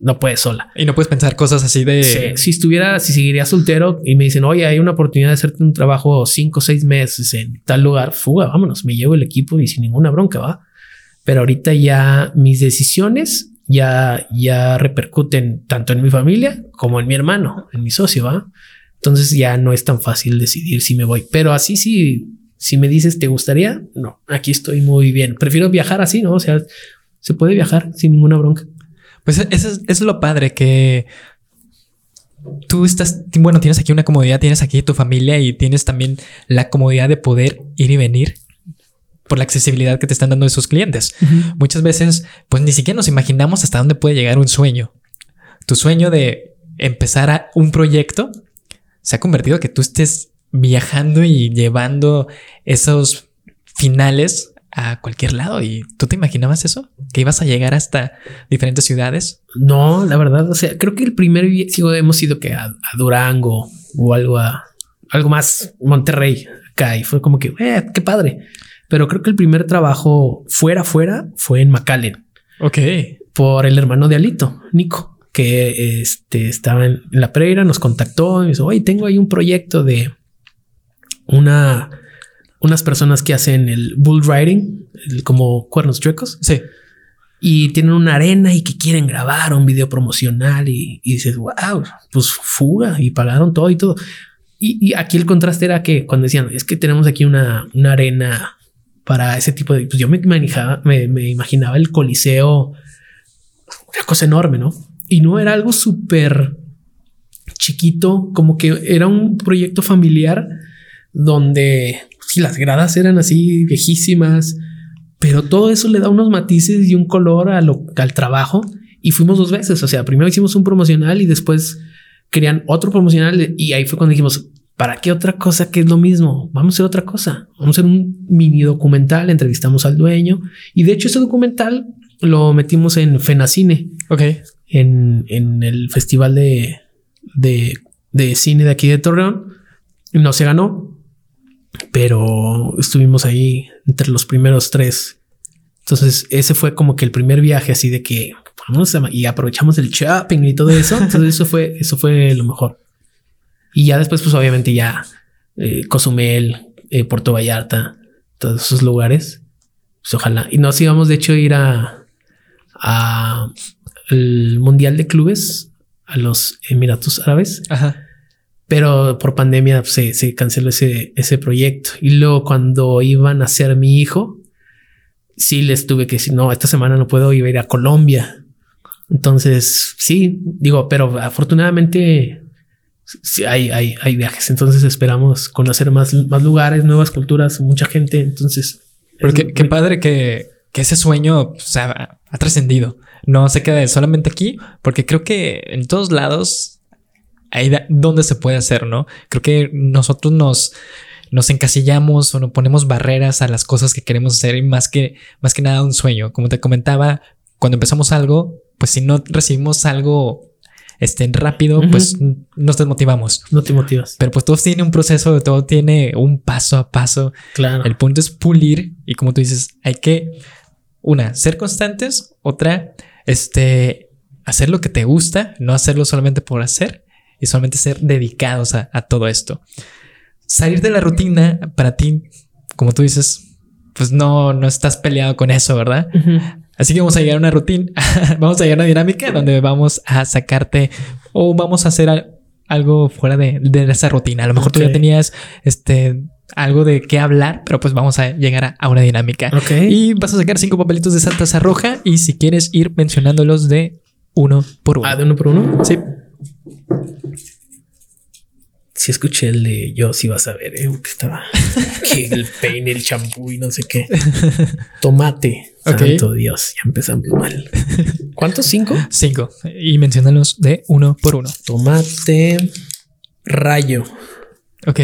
no puedes sola. Y no puedes pensar cosas así de... si estuviera, si seguiría soltero y me dicen, oye, hay una oportunidad de hacerte un trabajo cinco o seis meses en tal lugar, fuga, vámonos, me llevo el equipo y sin ninguna bronca, va. Pero ahorita ya mis decisiones ya, ya repercuten tanto en mi familia como en mi hermano, en mi socio, va. Entonces ya no es tan fácil decidir si me voy. Pero así sí, si me dices, ¿te gustaría? No, aquí estoy muy bien. Prefiero viajar así, ¿no? O sea, se puede viajar sin ninguna bronca. Pues eso es, lo padre que tú estás, bueno, tienes aquí una comodidad, tienes aquí tu familia y tienes también la comodidad de poder ir y venir por la accesibilidad que te están dando esos clientes. Muchas veces, pues ni siquiera nos imaginamos hasta dónde puede llegar un sueño. Tu sueño de empezar a un proyecto se ha convertido en que tú estés viajando y llevando esos finales a cualquier lado. ¿Y tú te imaginabas eso? ¿Que ibas a llegar hasta diferentes ciudades? No, la verdad, o sea, creo que el primer sigo hemos ido que a, Durango o algo a algo más Monterrey acá y fue como que eh, qué padre. Pero creo que el primer trabajo fuera, fuera fue en McAllen. Ok. Por el hermano de Alito, Nico, que este, estaba en la Pereira, nos contactó y dijo, oye, tengo ahí un proyecto de una, unas personas que hacen el bull riding, como cuernos chuecos. Sí. Y tienen una arena y que quieren grabar un video promocional y, dices, wow, pues fuga y pagaron todo y todo. Y, aquí el contraste era que cuando decían, es que tenemos aquí una, una arena para ese tipo de... Pues yo me imaginaba, me, imaginaba el coliseo, una cosa enorme, ¿no? Y no era algo súper chiquito, como que era un proyecto familiar donde si las gradas eran así viejísimas, pero todo eso le da unos matices y un color a lo, al trabajo. Y fuimos dos veces. O sea, primero hicimos un promocional y después querían otro promocional. Y ahí fue cuando dijimos, ¿para qué otra cosa que es lo mismo? Vamos a hacer otra cosa. Vamos a hacer un mini documental. Entrevistamos al dueño. Y de hecho, ese documental lo metimos en Fenacine. Ok. En, en el festival de, de, de cine de aquí de Torreón. No se ganó, pero estuvimos ahí entre los primeros tres. Entonces ese fue como que el primer viaje así de que vamos y aprovechamos el shopping y todo eso. Entonces eso fue, eso fue lo mejor. Y ya después, pues obviamente ya eh, Cozumel, eh, Puerto Vallarta, todos esos lugares. Pues ojalá. Y nos íbamos de hecho a ir a, a el Mundial de Clubes a los Emiratos Árabes. Ajá pero por pandemia se, se, canceló ese, ese proyecto. Y luego cuando iban a ser mi hijo, sí les tuve que decir, no, esta semana no puedo ir a Colombia. Entonces, sí, digo, pero afortunadamente sí, hay, hay, hay viajes. Entonces esperamos conocer más, más lugares, nuevas culturas, mucha gente. Entonces... Pero qué, padre que, que, ese sueño ha trascendido. No se queda solamente aquí, porque creo que en todos lados ahí donde se puede hacer, ¿no? Creo que nosotros nos, nos encasillamos o nos ponemos barreras a las cosas que queremos hacer y más que, más que nada un sueño. Como te comentaba, cuando empezamos algo, pues si no recibimos algo este, rápido, pues nos desmotivamos. No te motivas. Pero pues todo tiene un proceso, todo tiene un paso a paso. Claro. El punto es pulir y como tú dices, hay que, una, ser constantes, otra, este, hacer lo que te gusta, no hacerlo solamente por hacer y solamente ser dedicados a, todo esto. Salir de la rutina para ti, como tú dices, pues no, no estás peleado con eso, ¿verdad? Así que vamos a llegar a una rutina, vamos a llegar a una dinámica donde vamos a sacarte o vamos a hacer algo fuera de, esa rutina. A lo mejor tú ya tenías este algo de qué hablar, pero pues vamos a llegar a, una dinámica. Y vas a sacar cinco papelitos de Santa Roja y si quieres ir mencionándolos de uno por uno. Ah, de uno por uno. Sí. Si escuché el de yo, sí vas a ver, ¿eh? que estaba que el peine, el champú y no sé qué. Tomate. Santo Dios, ya empezamos mal. ¿Cuántos? ¿Cinco? Cinco. Y menciónalos de uno por uno. Tomate, rayo. Ok.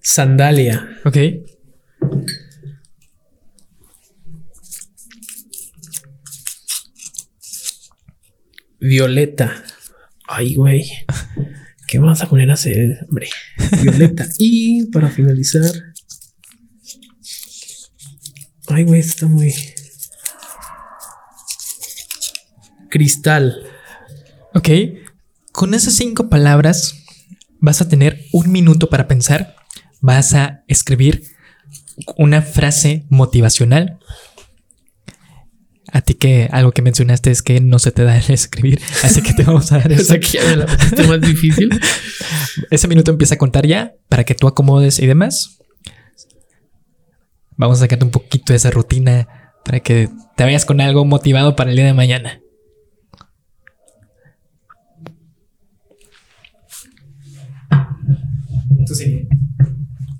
Sandalia. Ok. Violeta. Ay, güey. ¿Qué vamos a poner a hacer, hombre? Violeta. y para finalizar. Ay, güey, está muy. Cristal. Ok. Con esas cinco palabras vas a tener un minuto para pensar. Vas a escribir una frase motivacional a ti que algo que mencionaste es que no se te da el escribir, así que te vamos a dar esa aquí la más difícil. Ese minuto empieza a contar ya para que tú acomodes y demás. Vamos a sacarte un poquito de esa rutina para que te vayas con algo motivado para el día de mañana.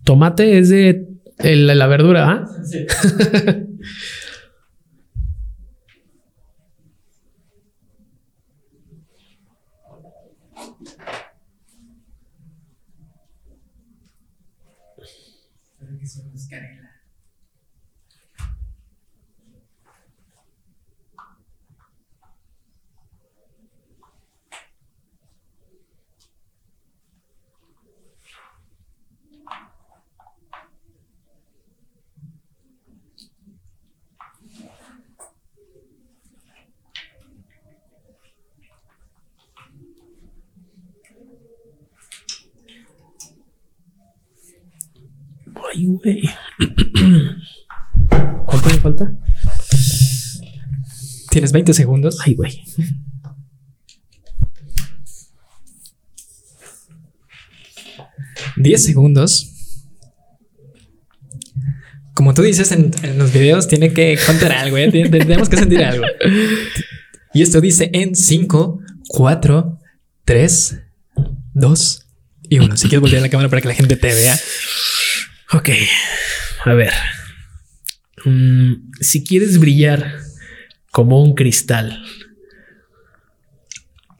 Tomate es de la verdura, ¿ah? Sí. güey. ¿Cuánto me falta? Tienes 20 segundos. Ay, güey. ¿10 segundos? Como tú dices en, en los videos, tiene que contar algo, ¿eh? Tien- Tenemos que sentir algo. Y esto dice en 5, 4, 3, 2 y 1. Si quieres voltear la cámara para que la gente te vea. Ok. A ver. Mm, si quieres brillar como un cristal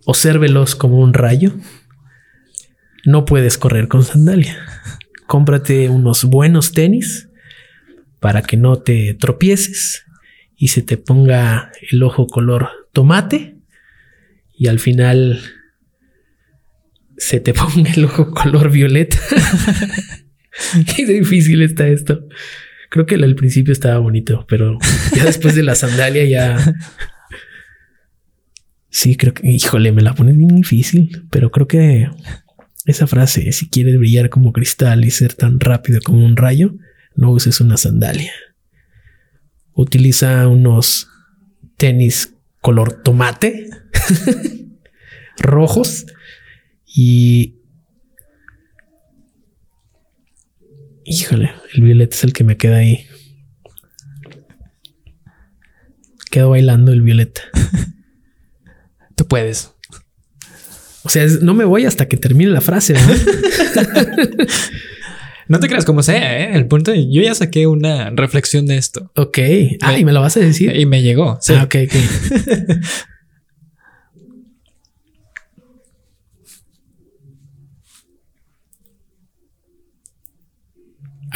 o ser como un rayo, no puedes correr con sandalia. Cómprate unos buenos tenis para que no te tropieces y se te ponga el ojo color tomate y al final se te ponga el ojo color violeta. Qué difícil está esto. Creo que al principio estaba bonito, pero ya después de la sandalia ya. Sí, creo que, híjole, me la pone bien difícil, pero creo que esa frase, si quieres brillar como cristal y ser tan rápido como un rayo, no uses una sandalia. Utiliza unos tenis color tomate rojos y Híjole, el violeta es el que me queda ahí. Quedo bailando el violeta. Tú puedes. O sea, es- no me voy hasta que termine la frase. ¿no? No te creas como sea, ¿eh? El punto, yo ya saqué una reflexión de esto ok. Ah, y me lo vas a decir. y me llegó. Sí. Ah, ok, ok.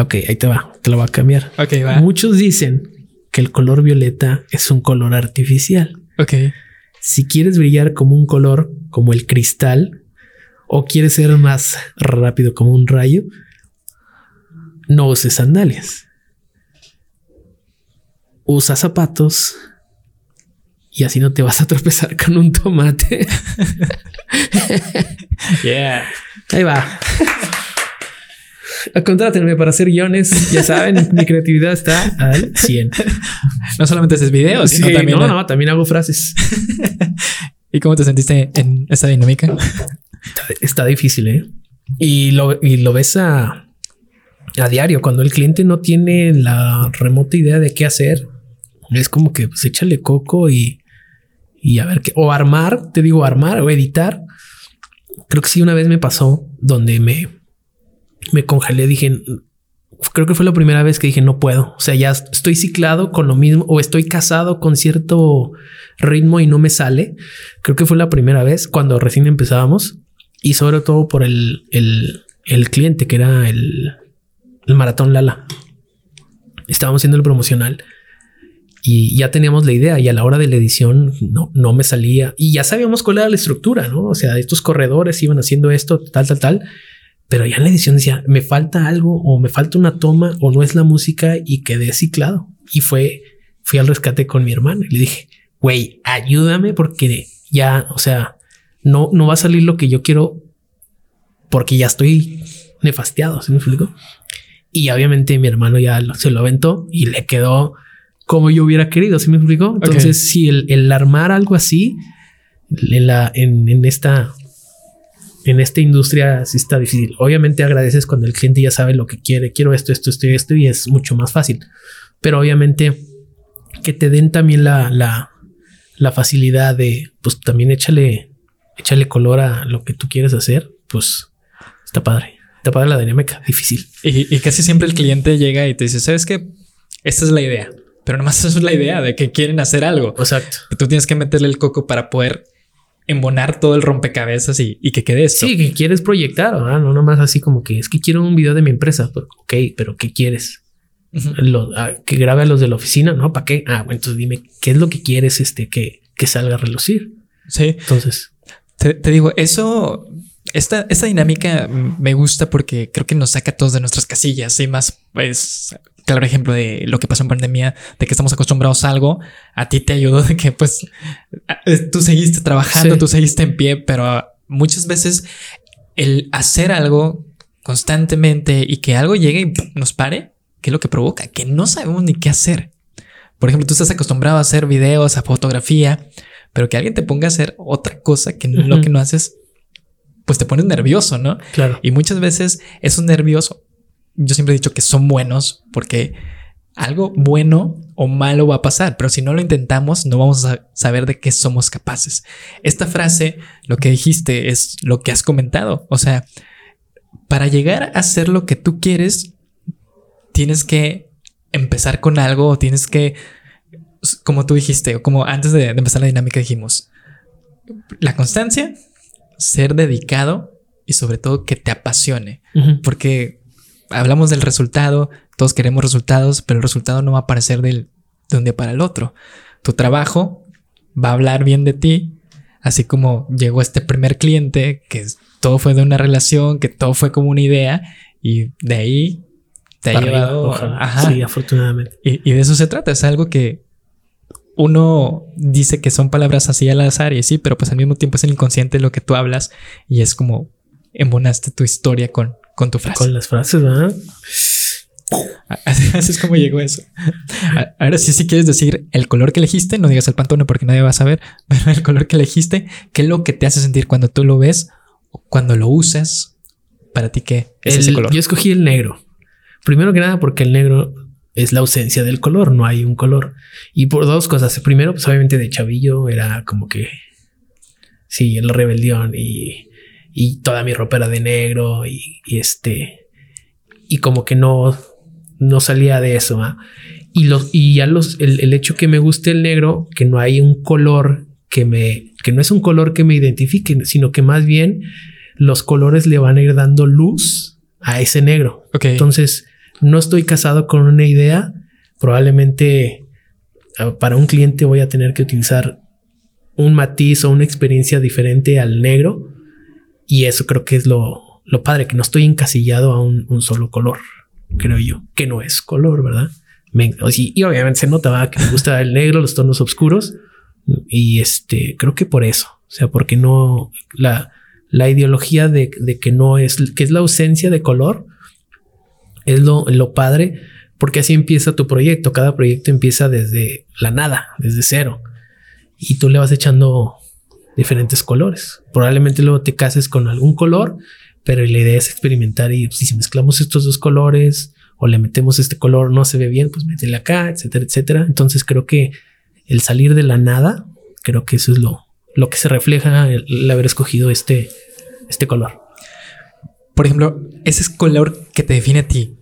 ok, ahí te va. Te lo voy a cambiar. Ok, va. Muchos dicen que el color violeta es un color artificial. Ok. Si quieres brillar como un color, como el cristal, o quieres ser más rápido como un rayo, no uses sandalias. Usa zapatos y así no te vas a tropezar con un tomate. Yeah. Ahí va. Contrátenme para hacer guiones. Ya saben, mi creatividad está al 100. No solamente haces videos, sino Sí, también. no, no, también hago frases. ¿Y cómo te sentiste en esta dinámica? Está difícil, ¿eh? Y lo, y lo ves a, a diario. Cuando el cliente no tiene la remota idea de qué hacer, es como que pues échale coco y, y a ver qué. O armar, te digo, armar o editar. Creo que sí, una vez me pasó donde me, me congelé. Dije, creo que fue la primera vez que dije, no puedo. O sea, ya estoy ciclado con lo mismo o estoy casado con cierto ritmo y no me sale. Creo que fue la primera vez cuando recién empezábamos y sobre todo por el, el, el cliente que era el, el maratón Lala. Estábamos haciendo el promocional y ya teníamos la idea y a la hora de la edición no, no me salía y ya sabíamos cuál era la estructura, ¿no? O sea, estos corredores iban haciendo esto, tal, tal, tal. Pero ya en la edición decía, me falta algo o me falta una toma o no es la música y quedé ciclado. Y fue, fui al rescate con mi hermano y le dije, güey, ayúdame porque ya, o sea, no, no va a salir lo que yo quiero porque ya estoy nefasteado, ¿sí me explico? Y obviamente mi hermano ya lo- se lo aventó y le quedó como yo hubiera querido, ¿sí me explico? Entonces, si el, el armar algo así en la, en, en esta, en esta industria sí está difícil. Obviamente agradeces cuando el cliente ya sabe lo que quiere, quiero esto, esto, esto y esto y es mucho más fácil. Pero obviamente que te den también la, la, la facilidad de, pues también échale, échale color a lo que tú quieres hacer, pues está padre. Está padre la dinámica, difícil. Y, y casi siempre el cliente llega y te dice, ¿sabes qué? Esta es la idea. Pero nomás eso es la idea de que quieren hacer algo. Exacto. Tú tienes que meterle el coco para poder embonar todo el rompecabezas y, y que quede esto. Sí, que quieres proyectar, ¿verdad? no nomás así como que es que quiero un video de mi empresa. Pues, ok, pero ¿qué quieres? Lo- ah, que grabe a los de la oficina, ¿no? ¿Para qué? Ah, bueno, entonces dime qué es lo que quieres este que, que salga a relucir. Sí. Entonces, Te, te digo, eso, esta, esta dinámica me gusta porque creo que nos saca a todos de nuestras casillas y más, pues, claro ejemplo de lo que pasó en pandemia, de que estamos acostumbrados a algo, a ti te ayudó de que pues a- tú seguiste trabajando, Sí. tú seguiste en pie, pero muchas veces el hacer algo constantemente y que algo llegue y nos pare, ¿qué es lo que provoca? Que no sabemos ni qué hacer. Por ejemplo, tú estás acostumbrado a hacer videos, a fotografía, pero que alguien te ponga a hacer otra cosa que lo que no haces, pues te pones nervioso, ¿no? Claro. Y muchas veces esos nervios, yo siempre he dicho que son buenos porque algo bueno o malo va a pasar, pero si no lo intentamos, no vamos a saber de qué somos capaces. Esta frase, lo que dijiste, es lo que has comentado. O sea, para llegar a hacer lo que tú quieres, tienes que empezar con algo o tienes que, como tú dijiste, o como antes de, empezar la dinámica dijimos, la constancia, ser dedicado y sobre todo que te apasione, porque hablamos del resultado, todos queremos resultados, pero el resultado no va a aparecer del, de un día para el otro. Tu trabajo va a hablar bien de ti, así como llegó este primer cliente, que todo fue de una relación, que todo fue como una idea, y de ahí te ha llevado. Sí, afortunadamente. Y, y, de eso se trata, es algo que uno dice que son palabras así al azar y sí, pero pues al mismo tiempo es el inconsciente lo que tú hablas y es como embonaste tu historia con, con tu frase. Con las frases, ¿verdad? Así es como llegó eso. Ahora sí, si quieres decir el color que elegiste, no digas el pantone porque nadie va a saber, pero el color que elegiste, ¿qué es lo que te hace sentir cuando tú lo ves o cuando lo usas? Para ti, ¿qué es ese color? Yo escogí el negro. Primero que nada, porque el negro es la ausencia del color, no hay un color. Y por dos cosas. Primero, pues obviamente de chavillo era como que, sí, el rebelión y, y toda mi ropa era de negro y, y este, y como que no, no salía de eso. Y, los, y ya los, el, hecho que me guste el negro, que no hay un color que me, que no es un color que me identifique, sino que más bien los colores le van a ir dando luz a ese negro. Entonces, no estoy casado con una idea. Probablemente ah, para un cliente voy a tener que utilizar un matiz o una experiencia diferente al negro. Y eso creo que es lo, lo padre, que no estoy encasillado a un solo color creo yo, que no es color, ¿verdad? y, obviamente se notaba que me gusta el negro, los tonos oscuros. Y este, creo que por eso, o sea, porque no la, la ideología de, que no es, que es la ausencia de color, es lo, lo padre, porque así empieza tu proyecto. Cada proyecto empieza desde la nada, desde cero. Y tú le vas echando diferentes colores. Probablemente luego te cases con algún color pero la idea es experimentar y pues, si mezclamos estos dos colores o le metemos este color, no se ve bien, pues métele acá, etcétera, etcétera. Entonces creo que el salir de la nada, creo que eso es lo, lo que se refleja el, haber escogido este, este color. Por ejemplo, ese color que te define a ti.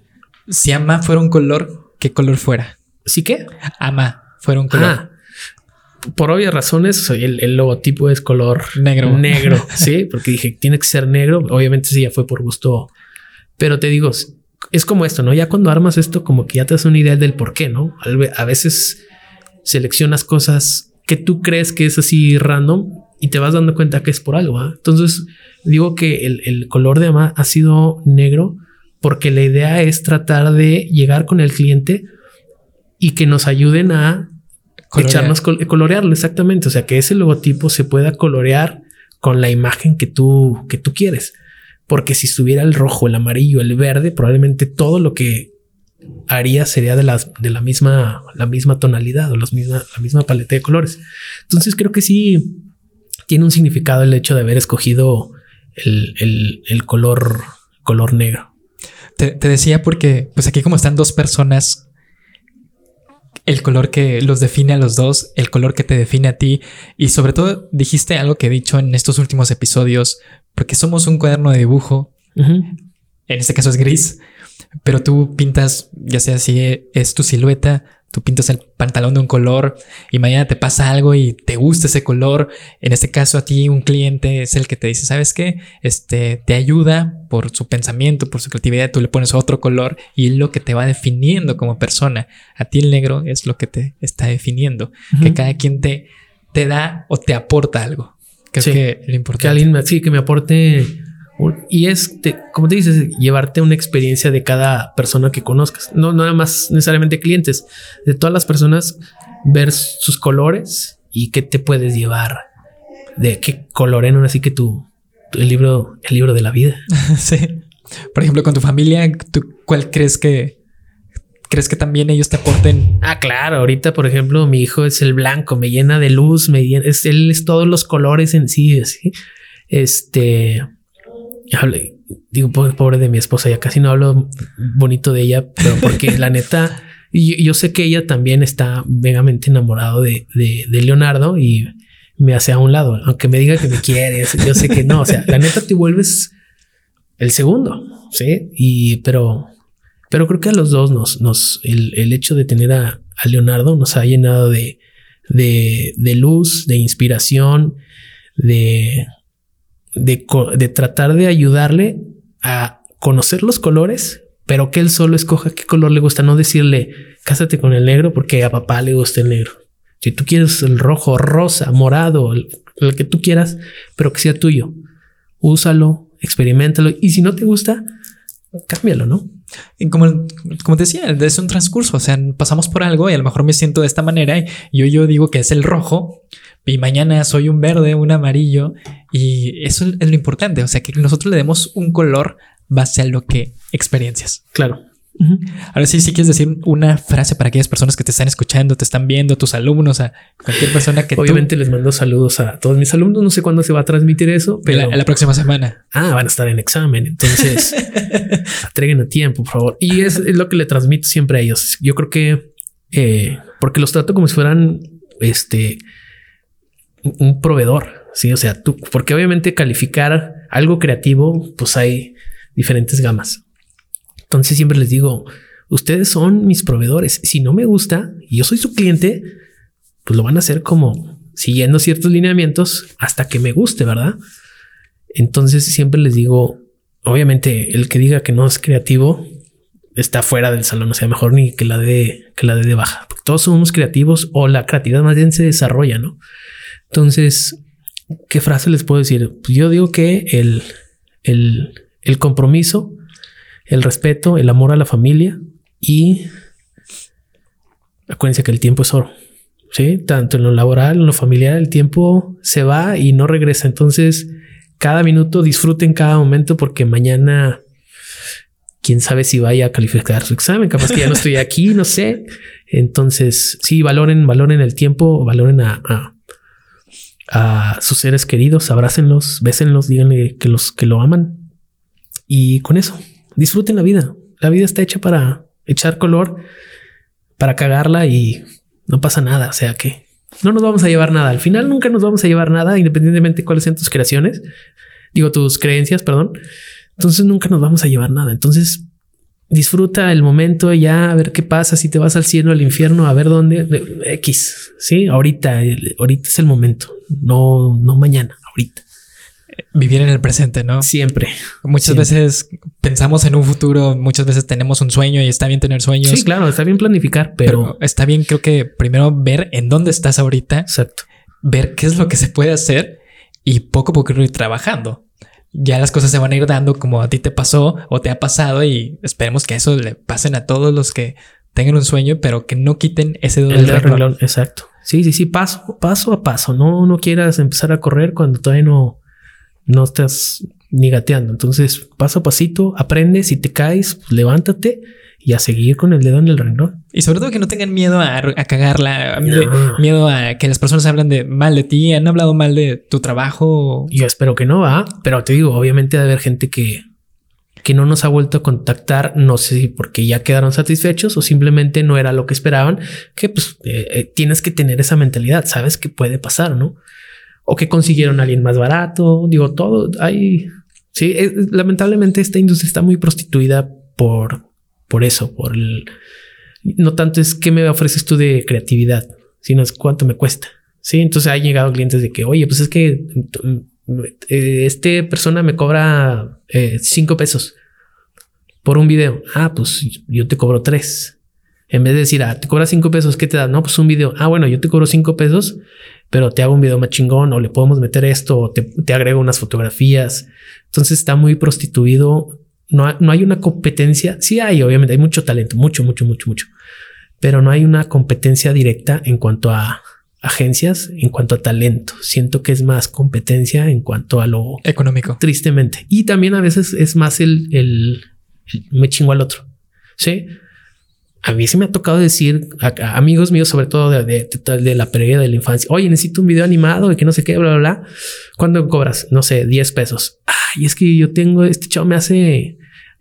Si ama fuera un color, ¿qué color fuera? ¿Sí qué? Ama fuera un color. Ah, por obvias razones, el, el, logotipo es color negro. Negro, sí, porque dije tiene que ser negro. Obviamente, sí, ya fue por gusto, pero te digo, es como esto, no? Ya cuando armas esto, como que ya te das una idea del por qué, no? A veces seleccionas cosas que tú crees que es así random y te vas dando cuenta que es por algo. ¿ah? Entonces, digo que el, el color de ama ha sido negro porque la idea es tratar de llegar con el cliente y que nos ayuden a echarnos colorearlo exactamente. O sea, que ese logotipo se pueda colorear con la imagen que tú, que tú quieres. Porque si estuviera el rojo, el amarillo, el verde, probablemente todo lo que haría sería de las de la misma la misma tonalidad o las misma, la misma paleta de colores. Entonces creo que sí tiene un significado el hecho de haber escogido el, el, color color negro. Te, te, decía porque pues aquí como están dos personas el color que los define a los dos, el color que te define a ti. Y sobre todo dijiste algo que he dicho en estos últimos episodios, porque somos un cuaderno de dibujo, en este caso es gris, pero tú pintas, ya sea si es tu silueta, tú pintas el pantalón de un color y mañana te pasa algo y te gusta ese color. En este caso a ti un cliente es el que te dice, ¿sabes qué? Este te ayuda por su pensamiento, por su creatividad, tú le pones otro color y es lo que te va definiendo como persona. A ti el negro es lo que te está definiendo, que cada quien te, te da o te aporta algo. Creo que lo importante. Que alguien sí, que me aporte y es, como te dices, llevarte una experiencia de cada persona que conozcas. No nada más necesariamente clientes, de todas las personas, ver sus colores y qué te puedes llevar, de qué coloren así que tu, el libro, el libro de la vida. sí. Por ejemplo, con tu familia, ¿tú, ¿cuál crees que, ¿Crees que también ellos te aporten? Ah, claro. Ahorita, por ejemplo, mi hijo es el blanco, me llena de luz, me llena, es, él es todos los colores en sí. ¿sí? Este, digo, pobre de mi esposa, ya casi no hablo bonito de ella, pero porque la neta, yo, yo, sé que ella también está vegamente enamorado de, de, Leonardo y me hace a un lado, aunque me diga que me quiere, yo sé que no, o sea, la neta te vuelves el segundo, sí, y pero, pero creo que a los dos nos, nos, el, el hecho de tener a, a, Leonardo nos ha llenado de, de, de luz, de inspiración, de, de, de tratar de ayudarle a conocer los colores, pero que él solo escoja qué color le gusta, no decirle cásate con el negro porque a papá le gusta el negro. Si tú quieres el rojo, rosa, morado, el, que tú quieras, pero que sea tuyo, úsalo, experimentalo y si no te gusta, cámbialo, ¿no? Y como, como te decía, es un transcurso, o sea, pasamos por algo y a lo mejor me siento de esta manera y yo, yo digo que es el rojo y mañana soy un verde, un amarillo y eso es lo importante, o sea, que nosotros le demos un color base a lo que experiencias. Claro. Uh -huh. Ahora sí, si sí quieres decir una frase para aquellas personas que te están escuchando, te están viendo, tus alumnos, a cualquier persona que obviamente tú... les mando saludos a todos mis alumnos. No sé cuándo se va a transmitir eso, pero la, la próxima semana. Ah, van a estar en examen. Entonces entreguen a tiempo, por favor. Y es, es, lo que le transmito siempre a ellos. Yo creo que eh, porque los trato como si fueran este un proveedor. Sí, o sea, tú, porque obviamente calificar algo creativo, pues hay diferentes gamas. Entonces siempre les digo, ustedes son mis proveedores. Si no me gusta y yo soy su cliente, pues lo van a hacer como siguiendo ciertos lineamientos hasta que me guste, ¿verdad? Entonces siempre les digo, obviamente el que diga que no es creativo está fuera del salón, o sea, mejor ni que la de que la de, baja, porque todos somos creativos o la creatividad más bien se desarrolla, ¿no? Entonces, ¿qué frase les puedo decir? Pues yo digo que el, el, el compromiso, el respeto, el amor a la familia y acuérdense que el tiempo es oro. Sí, tanto en lo laboral, en lo familiar, el tiempo se va y no regresa. Entonces, cada minuto disfruten cada momento porque mañana quién sabe si vaya a calificar su examen, capaz que ya no estoy aquí, no sé. Entonces, sí, valoren, valoren el tiempo, valoren a, a, sus seres queridos, abrácenlos, bésenlos, díganle que los que lo aman. Y con eso, disfruten la vida. La vida está hecha para echar color, para cagarla y no pasa nada. O sea que no nos vamos a llevar nada. Al final nunca nos vamos a llevar nada, independientemente de cuáles sean tus creaciones. Digo, tus creencias, perdón. Entonces nunca nos vamos a llevar nada. Entonces disfruta el momento ya a ver qué pasa, si te vas al cielo, al infierno, a ver dónde X. Sí, ahorita, ahorita es el momento, no, no mañana, ahorita. Vivir en el presente, ¿no? Siempre. Muchas siempre. veces pensamos en un futuro, muchas veces tenemos un sueño y está bien tener sueños. Sí, claro, está bien planificar, pero, pero está bien, creo que primero ver en dónde estás ahorita. Exacto. Ver qué es lo que se puede hacer y poco a poco ir trabajando ya las cosas se van a ir dando como a ti te pasó o te ha pasado y esperemos que eso le pasen a todos los que tengan un sueño, pero que no quiten ese dedo del renglón. Exacto. Sí, sí, sí, paso, paso a paso. No, no quieras empezar a correr cuando todavía no, no estás ni gateando. Entonces, paso a pasito, aprende. Si te caes, pues levántate y a seguir con el dedo en el renglón. Y sobre todo que no tengan miedo a, a cagarla, no. miedo a que las personas hablan de mal de ti, han hablado mal de tu trabajo. Yo espero que no va, pero te digo, obviamente debe haber gente que, que no nos ha vuelto a contactar, no sé si porque ya quedaron satisfechos o simplemente no era lo que esperaban, que pues eh, eh, tienes que tener esa mentalidad, sabes que puede pasar, ¿no? O que consiguieron a alguien más barato, digo, todo, hay, sí, es, lamentablemente esta industria está muy prostituida por por eso, por el... No tanto es qué me ofreces tú de creatividad, sino es cuánto me cuesta. Sí, entonces ha llegado clientes de que, oye, pues es que eh, este persona me cobra eh, cinco pesos por un video. Ah, pues yo te cobro tres. En vez de decir, ah, te cobra cinco pesos, ¿qué te da? No, pues un video. Ah, bueno, yo te cobro cinco pesos, pero te hago un video más chingón o le podemos meter esto o te, te agrego unas fotografías. Entonces está muy prostituido no, no hay una competencia. Sí hay, obviamente, hay mucho talento, mucho, mucho, mucho, mucho, pero no hay una competencia directa en cuanto a agencias, en cuanto a talento. Siento que es más competencia en cuanto a lo económico, tristemente. Y también a veces es más el, el, el me chingo al otro. Sí. A mí sí me ha tocado decir a, amigos míos, sobre todo de, de, la pérdida de la infancia, oye, necesito un video animado y que no sé qué, bla, bla, bla. ¿Cuándo cobras? No sé, 10 pesos. Ay, es que yo tengo, este chavo me hace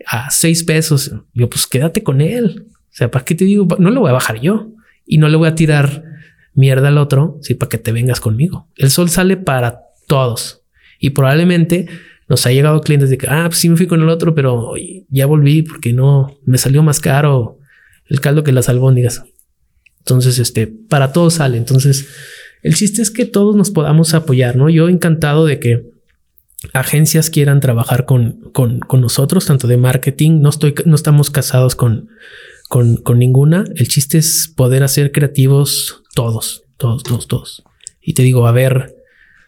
a 6 pesos. Yo, pues quédate con él. O sea, ¿para qué te digo? No lo voy a bajar yo y no le voy a tirar mierda al otro, sí, para que te vengas conmigo. El sol sale para todos y probablemente nos ha llegado clientes de que, ah, pues sí me fui con el otro, pero ya volví porque no me salió más caro el caldo que las albóndigas. Entonces, este, para todos sale. Entonces, el chiste es que todos nos podamos apoyar, ¿no? Yo encantado de que agencias quieran trabajar con, con, con nosotros, tanto de marketing, no estoy, no estamos casados con, con, con ninguna. El chiste es poder hacer creativos todos, todos, todos, todos. Y te digo, a ver,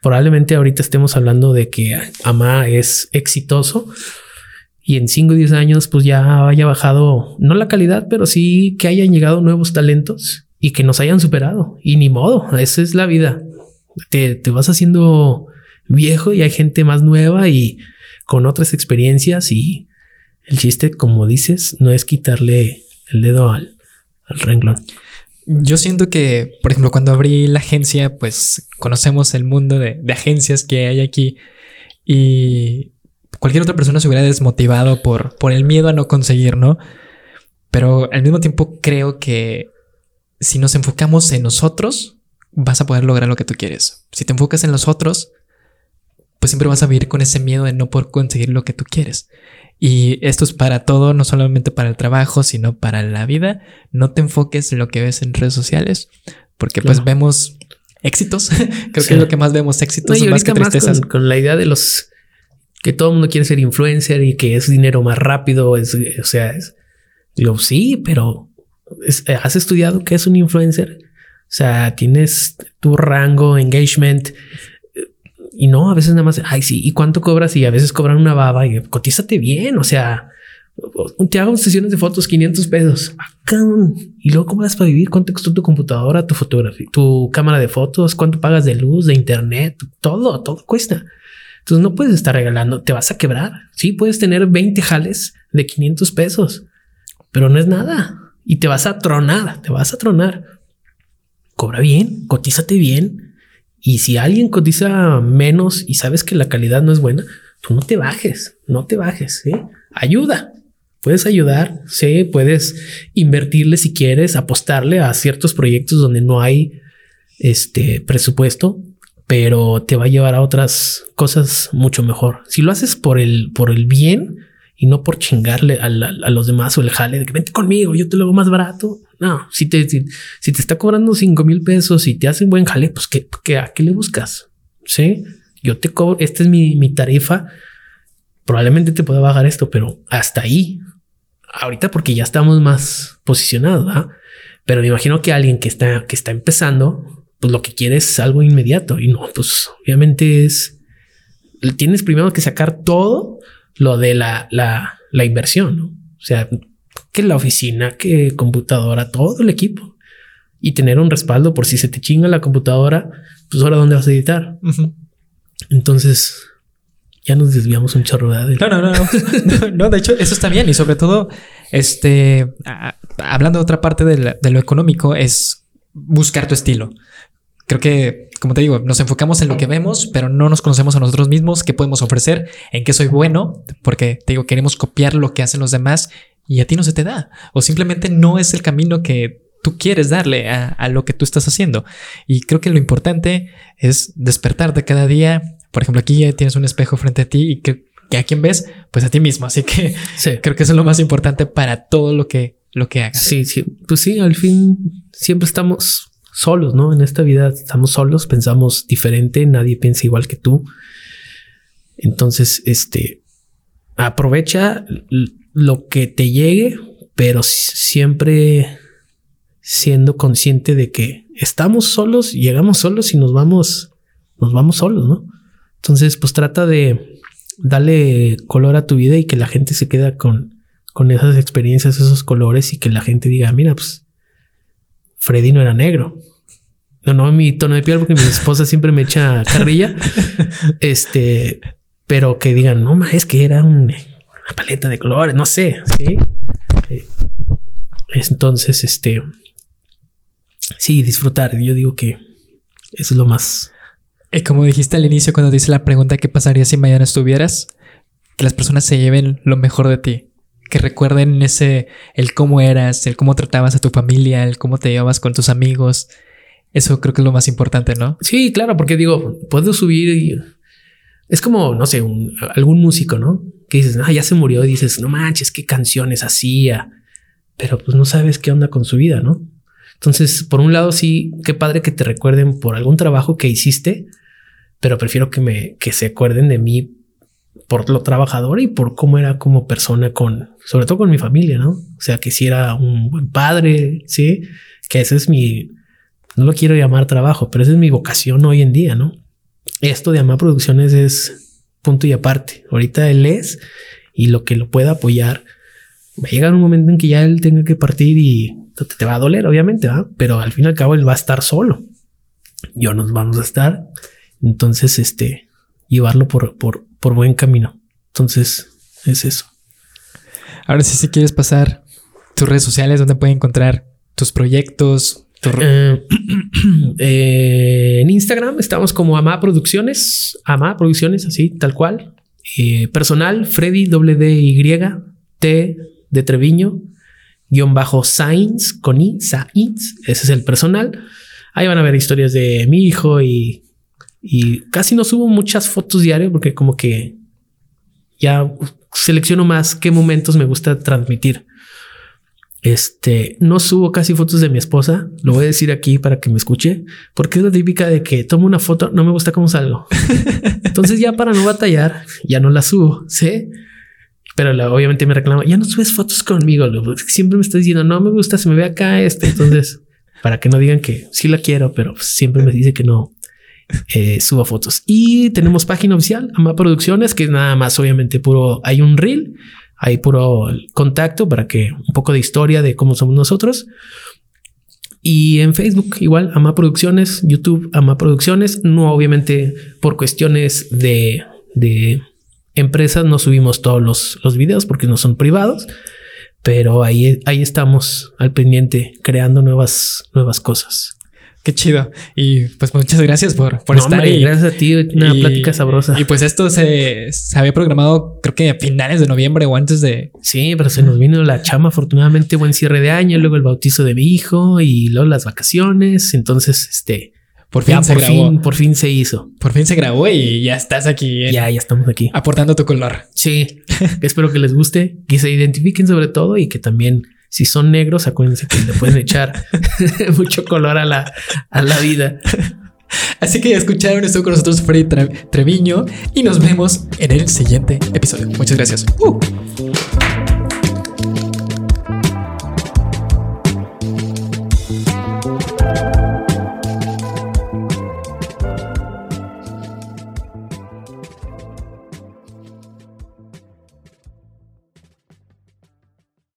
probablemente ahorita estemos hablando de que AMA es exitoso, y en 5 o 10 años pues ya haya bajado, no la calidad, pero sí que hayan llegado nuevos talentos y que nos hayan superado. Y ni modo, esa es la vida. Te, te vas haciendo viejo y hay gente más nueva y con otras experiencias y el chiste, como dices, no es quitarle el dedo al, al renglón. Yo siento que, por ejemplo, cuando abrí la agencia, pues conocemos el mundo de, de agencias que hay aquí y cualquier otra persona se hubiera desmotivado por, por el miedo a no conseguir, ¿no? Pero al mismo tiempo creo que si nos enfocamos en nosotros, vas a poder lograr lo que tú quieres. Si te enfocas en los otros, pues siempre vas a vivir con ese miedo de no poder conseguir lo que tú quieres. Y esto es para todo, no solamente para el trabajo, sino para la vida. No te enfoques en lo que ves en redes sociales, porque pues vemos éxitos. Creo que es lo que más vemos, éxitos más que tristezas. con, la idea de los que todo el mundo quiere ser influencer y que es dinero más rápido. Es, o sea, es, digo, sí, pero has estudiado qué es un influencer. O sea, tienes tu rango, engagement. Y no, a veces nada más, ay, sí, ¿y cuánto cobras? Y a veces cobran una baba y cotízate bien. O sea, te hago sesiones de fotos 500 pesos. Y luego, ¿cómo vas para vivir? ¿Cuánto costó tu computadora, tu fotografía, tu cámara de fotos? ¿Cuánto pagas de luz, de internet? Todo, todo cuesta. Entonces no puedes estar regalando, te vas a quebrar. Sí, puedes tener 20 jales de 500 pesos, pero no es nada y te vas a tronar, te vas a tronar. Cobra bien, cotízate bien. Y si alguien cotiza menos y sabes que la calidad no es buena, tú no te bajes, no te bajes. ¿sí? Ayuda, puedes ayudar, sí, puedes invertirle si quieres, apostarle a ciertos proyectos donde no hay este presupuesto, pero te va a llevar a otras cosas mucho mejor. Si lo haces por el, por el bien y no por chingarle a, los demás o el jale de que vente conmigo, yo te lo hago más barato. No, si te, si, te está cobrando cinco mil pesos y te hacen buen jale, pues ¿qué, a qué le buscas? Sí, yo te cobro, esta es mi, mi tarifa. Probablemente te pueda bajar esto, pero hasta ahí. Ahorita porque ya estamos más posicionados, pero me imagino que alguien que está, que está empezando pues lo que quieres es algo inmediato. Y no, pues obviamente es, tienes primero que sacar todo lo de la, la, la inversión, ¿no? O sea, que la oficina, que computadora, todo el equipo. Y tener un respaldo por si se te chinga la computadora, pues ahora dónde vas a editar. Entonces, ya nos desviamos un chorro de no, no, no, no, no, de hecho, eso está bien. Y sobre todo, este, hablando de otra parte de, de lo económico, es buscar tu estilo creo que, como te digo, nos enfocamos en lo que vemos, pero no nos conocemos a nosotros mismos, qué podemos ofrecer, en qué soy bueno, porque te digo, queremos copiar lo que hacen los demás y a ti no se te da, o simplemente no es el camino que tú quieres darle a, lo que tú estás haciendo. Y creo que lo importante es despertarte cada día. Por ejemplo, aquí ya tienes un espejo frente a ti y que, a quién ves, pues a ti mismo. Así que creo que eso es lo más importante para todo lo que, lo que hagas. Sí, sí, pues sí, al fin siempre estamos solos, ¿no? En esta vida estamos solos, pensamos diferente, nadie piensa igual que tú. Entonces, este, aprovecha lo que te llegue, pero siempre siendo consciente de que estamos solos, llegamos solos y nos vamos, nos vamos solos, ¿no? Entonces, pues trata de darle color a tu vida y que la gente se queda con, con esas experiencias, esos colores y que la gente diga, mira, pues Freddy no era negro. No, no mi tono de piel porque mi esposa siempre me echa carrilla. este, pero que digan, no, ma, es que era una paleta de colores, no sé. Sí. Entonces, este, sí, disfrutar. Yo digo que eso es lo más. Y como dijiste al inicio cuando te hice la pregunta qué pasaría si mañana estuvieras, que las personas se lleven lo mejor de ti, que recuerden ese, el cómo eras, el cómo tratabas a tu familia, el cómo te llevabas con tus amigos. Eso creo que es lo más importante, ¿no? Sí, claro, porque digo, puedo subir y es como, no sé, algún músico, ¿no? Que dices, ah, ya se murió y dices, no manches, qué canciones hacía, pero pues no sabes qué onda con su vida, ¿no? Entonces, por un lado, sí, qué padre que te recuerden por algún trabajo que hiciste, pero prefiero que me, que se acuerden de mí por lo trabajador y por cómo era como persona con, sobre todo con mi familia, ¿no? O sea, que si era un buen padre, sí, que ese es mi, no lo quiero llamar trabajo, pero esa es mi vocación hoy en día, ¿no? Esto de Amar Producciones es punto y aparte. Ahorita él es y lo que lo pueda apoyar va a llegar un momento en que ya él tenga que partir y te va a doler, obviamente, ¿va? pero al fin y al cabo él va a estar solo. Yo nos vamos a estar. Entonces, este, llevarlo por, por, por buen camino. Entonces, es eso. Ahora sí, si quieres pasar tus redes sociales, donde pueden encontrar tus proyectos. Eh, eh, en Instagram estamos como Ama Producciones, Ama Producciones, así, tal cual. Eh, personal, Freddy WDY, T de Treviño, guion bajo Sainz, con I, Sainz, ese es el personal. Ahí van a ver historias de mi hijo y, y casi no subo muchas fotos diarias porque como que ya selecciono más qué momentos me gusta transmitir. Este, no subo casi fotos de mi esposa, lo voy a decir aquí para que me escuche, porque es la típica de que tomo una foto, no me gusta cómo salgo. Entonces ya para no batallar, ya no la subo, ¿sí? Pero obviamente me reclama, ya no subes fotos conmigo, siempre me estás diciendo, no me gusta, se me ve acá este. Entonces, para que no digan que sí la quiero, pero siempre me dice que no eh, suba fotos. Y tenemos página oficial, Ama Producciones, que es nada más, obviamente, puro, hay un reel, hay puro contacto para que un poco de historia de cómo somos nosotros. Y en Facebook igual, Ama Producciones, YouTube, Ama Producciones, no obviamente por cuestiones de, de empresas no subimos todos los, los videos porque no son privados, pero ahí, ahí estamos al pendiente creando nuevas, nuevas cosas. Qué chido. Y pues muchas gracias por, por estar ahí. Gracias a ti, una plática sabrosa. Y pues esto se, se, había programado, creo que a finales de noviembre o antes de. Sí, pero se nos vino la chama, afortunadamente, buen cierre de año, luego el bautizo de mi hijo y luego las vacaciones. Entonces, este, por fin se grabó. por fin se hizo. Por fin se grabó y ya estás aquí. Ya, ya estamos aquí. Aportando tu color. Sí. Espero que les guste, que se identifiquen sobre todo y que también, si son negros, acuérdense que le pueden echar mucho color a la, a la vida. Así que escucharon esto con nosotros Freddy Treviño y nos vemos en el siguiente episodio. Muchas gracias. Uh.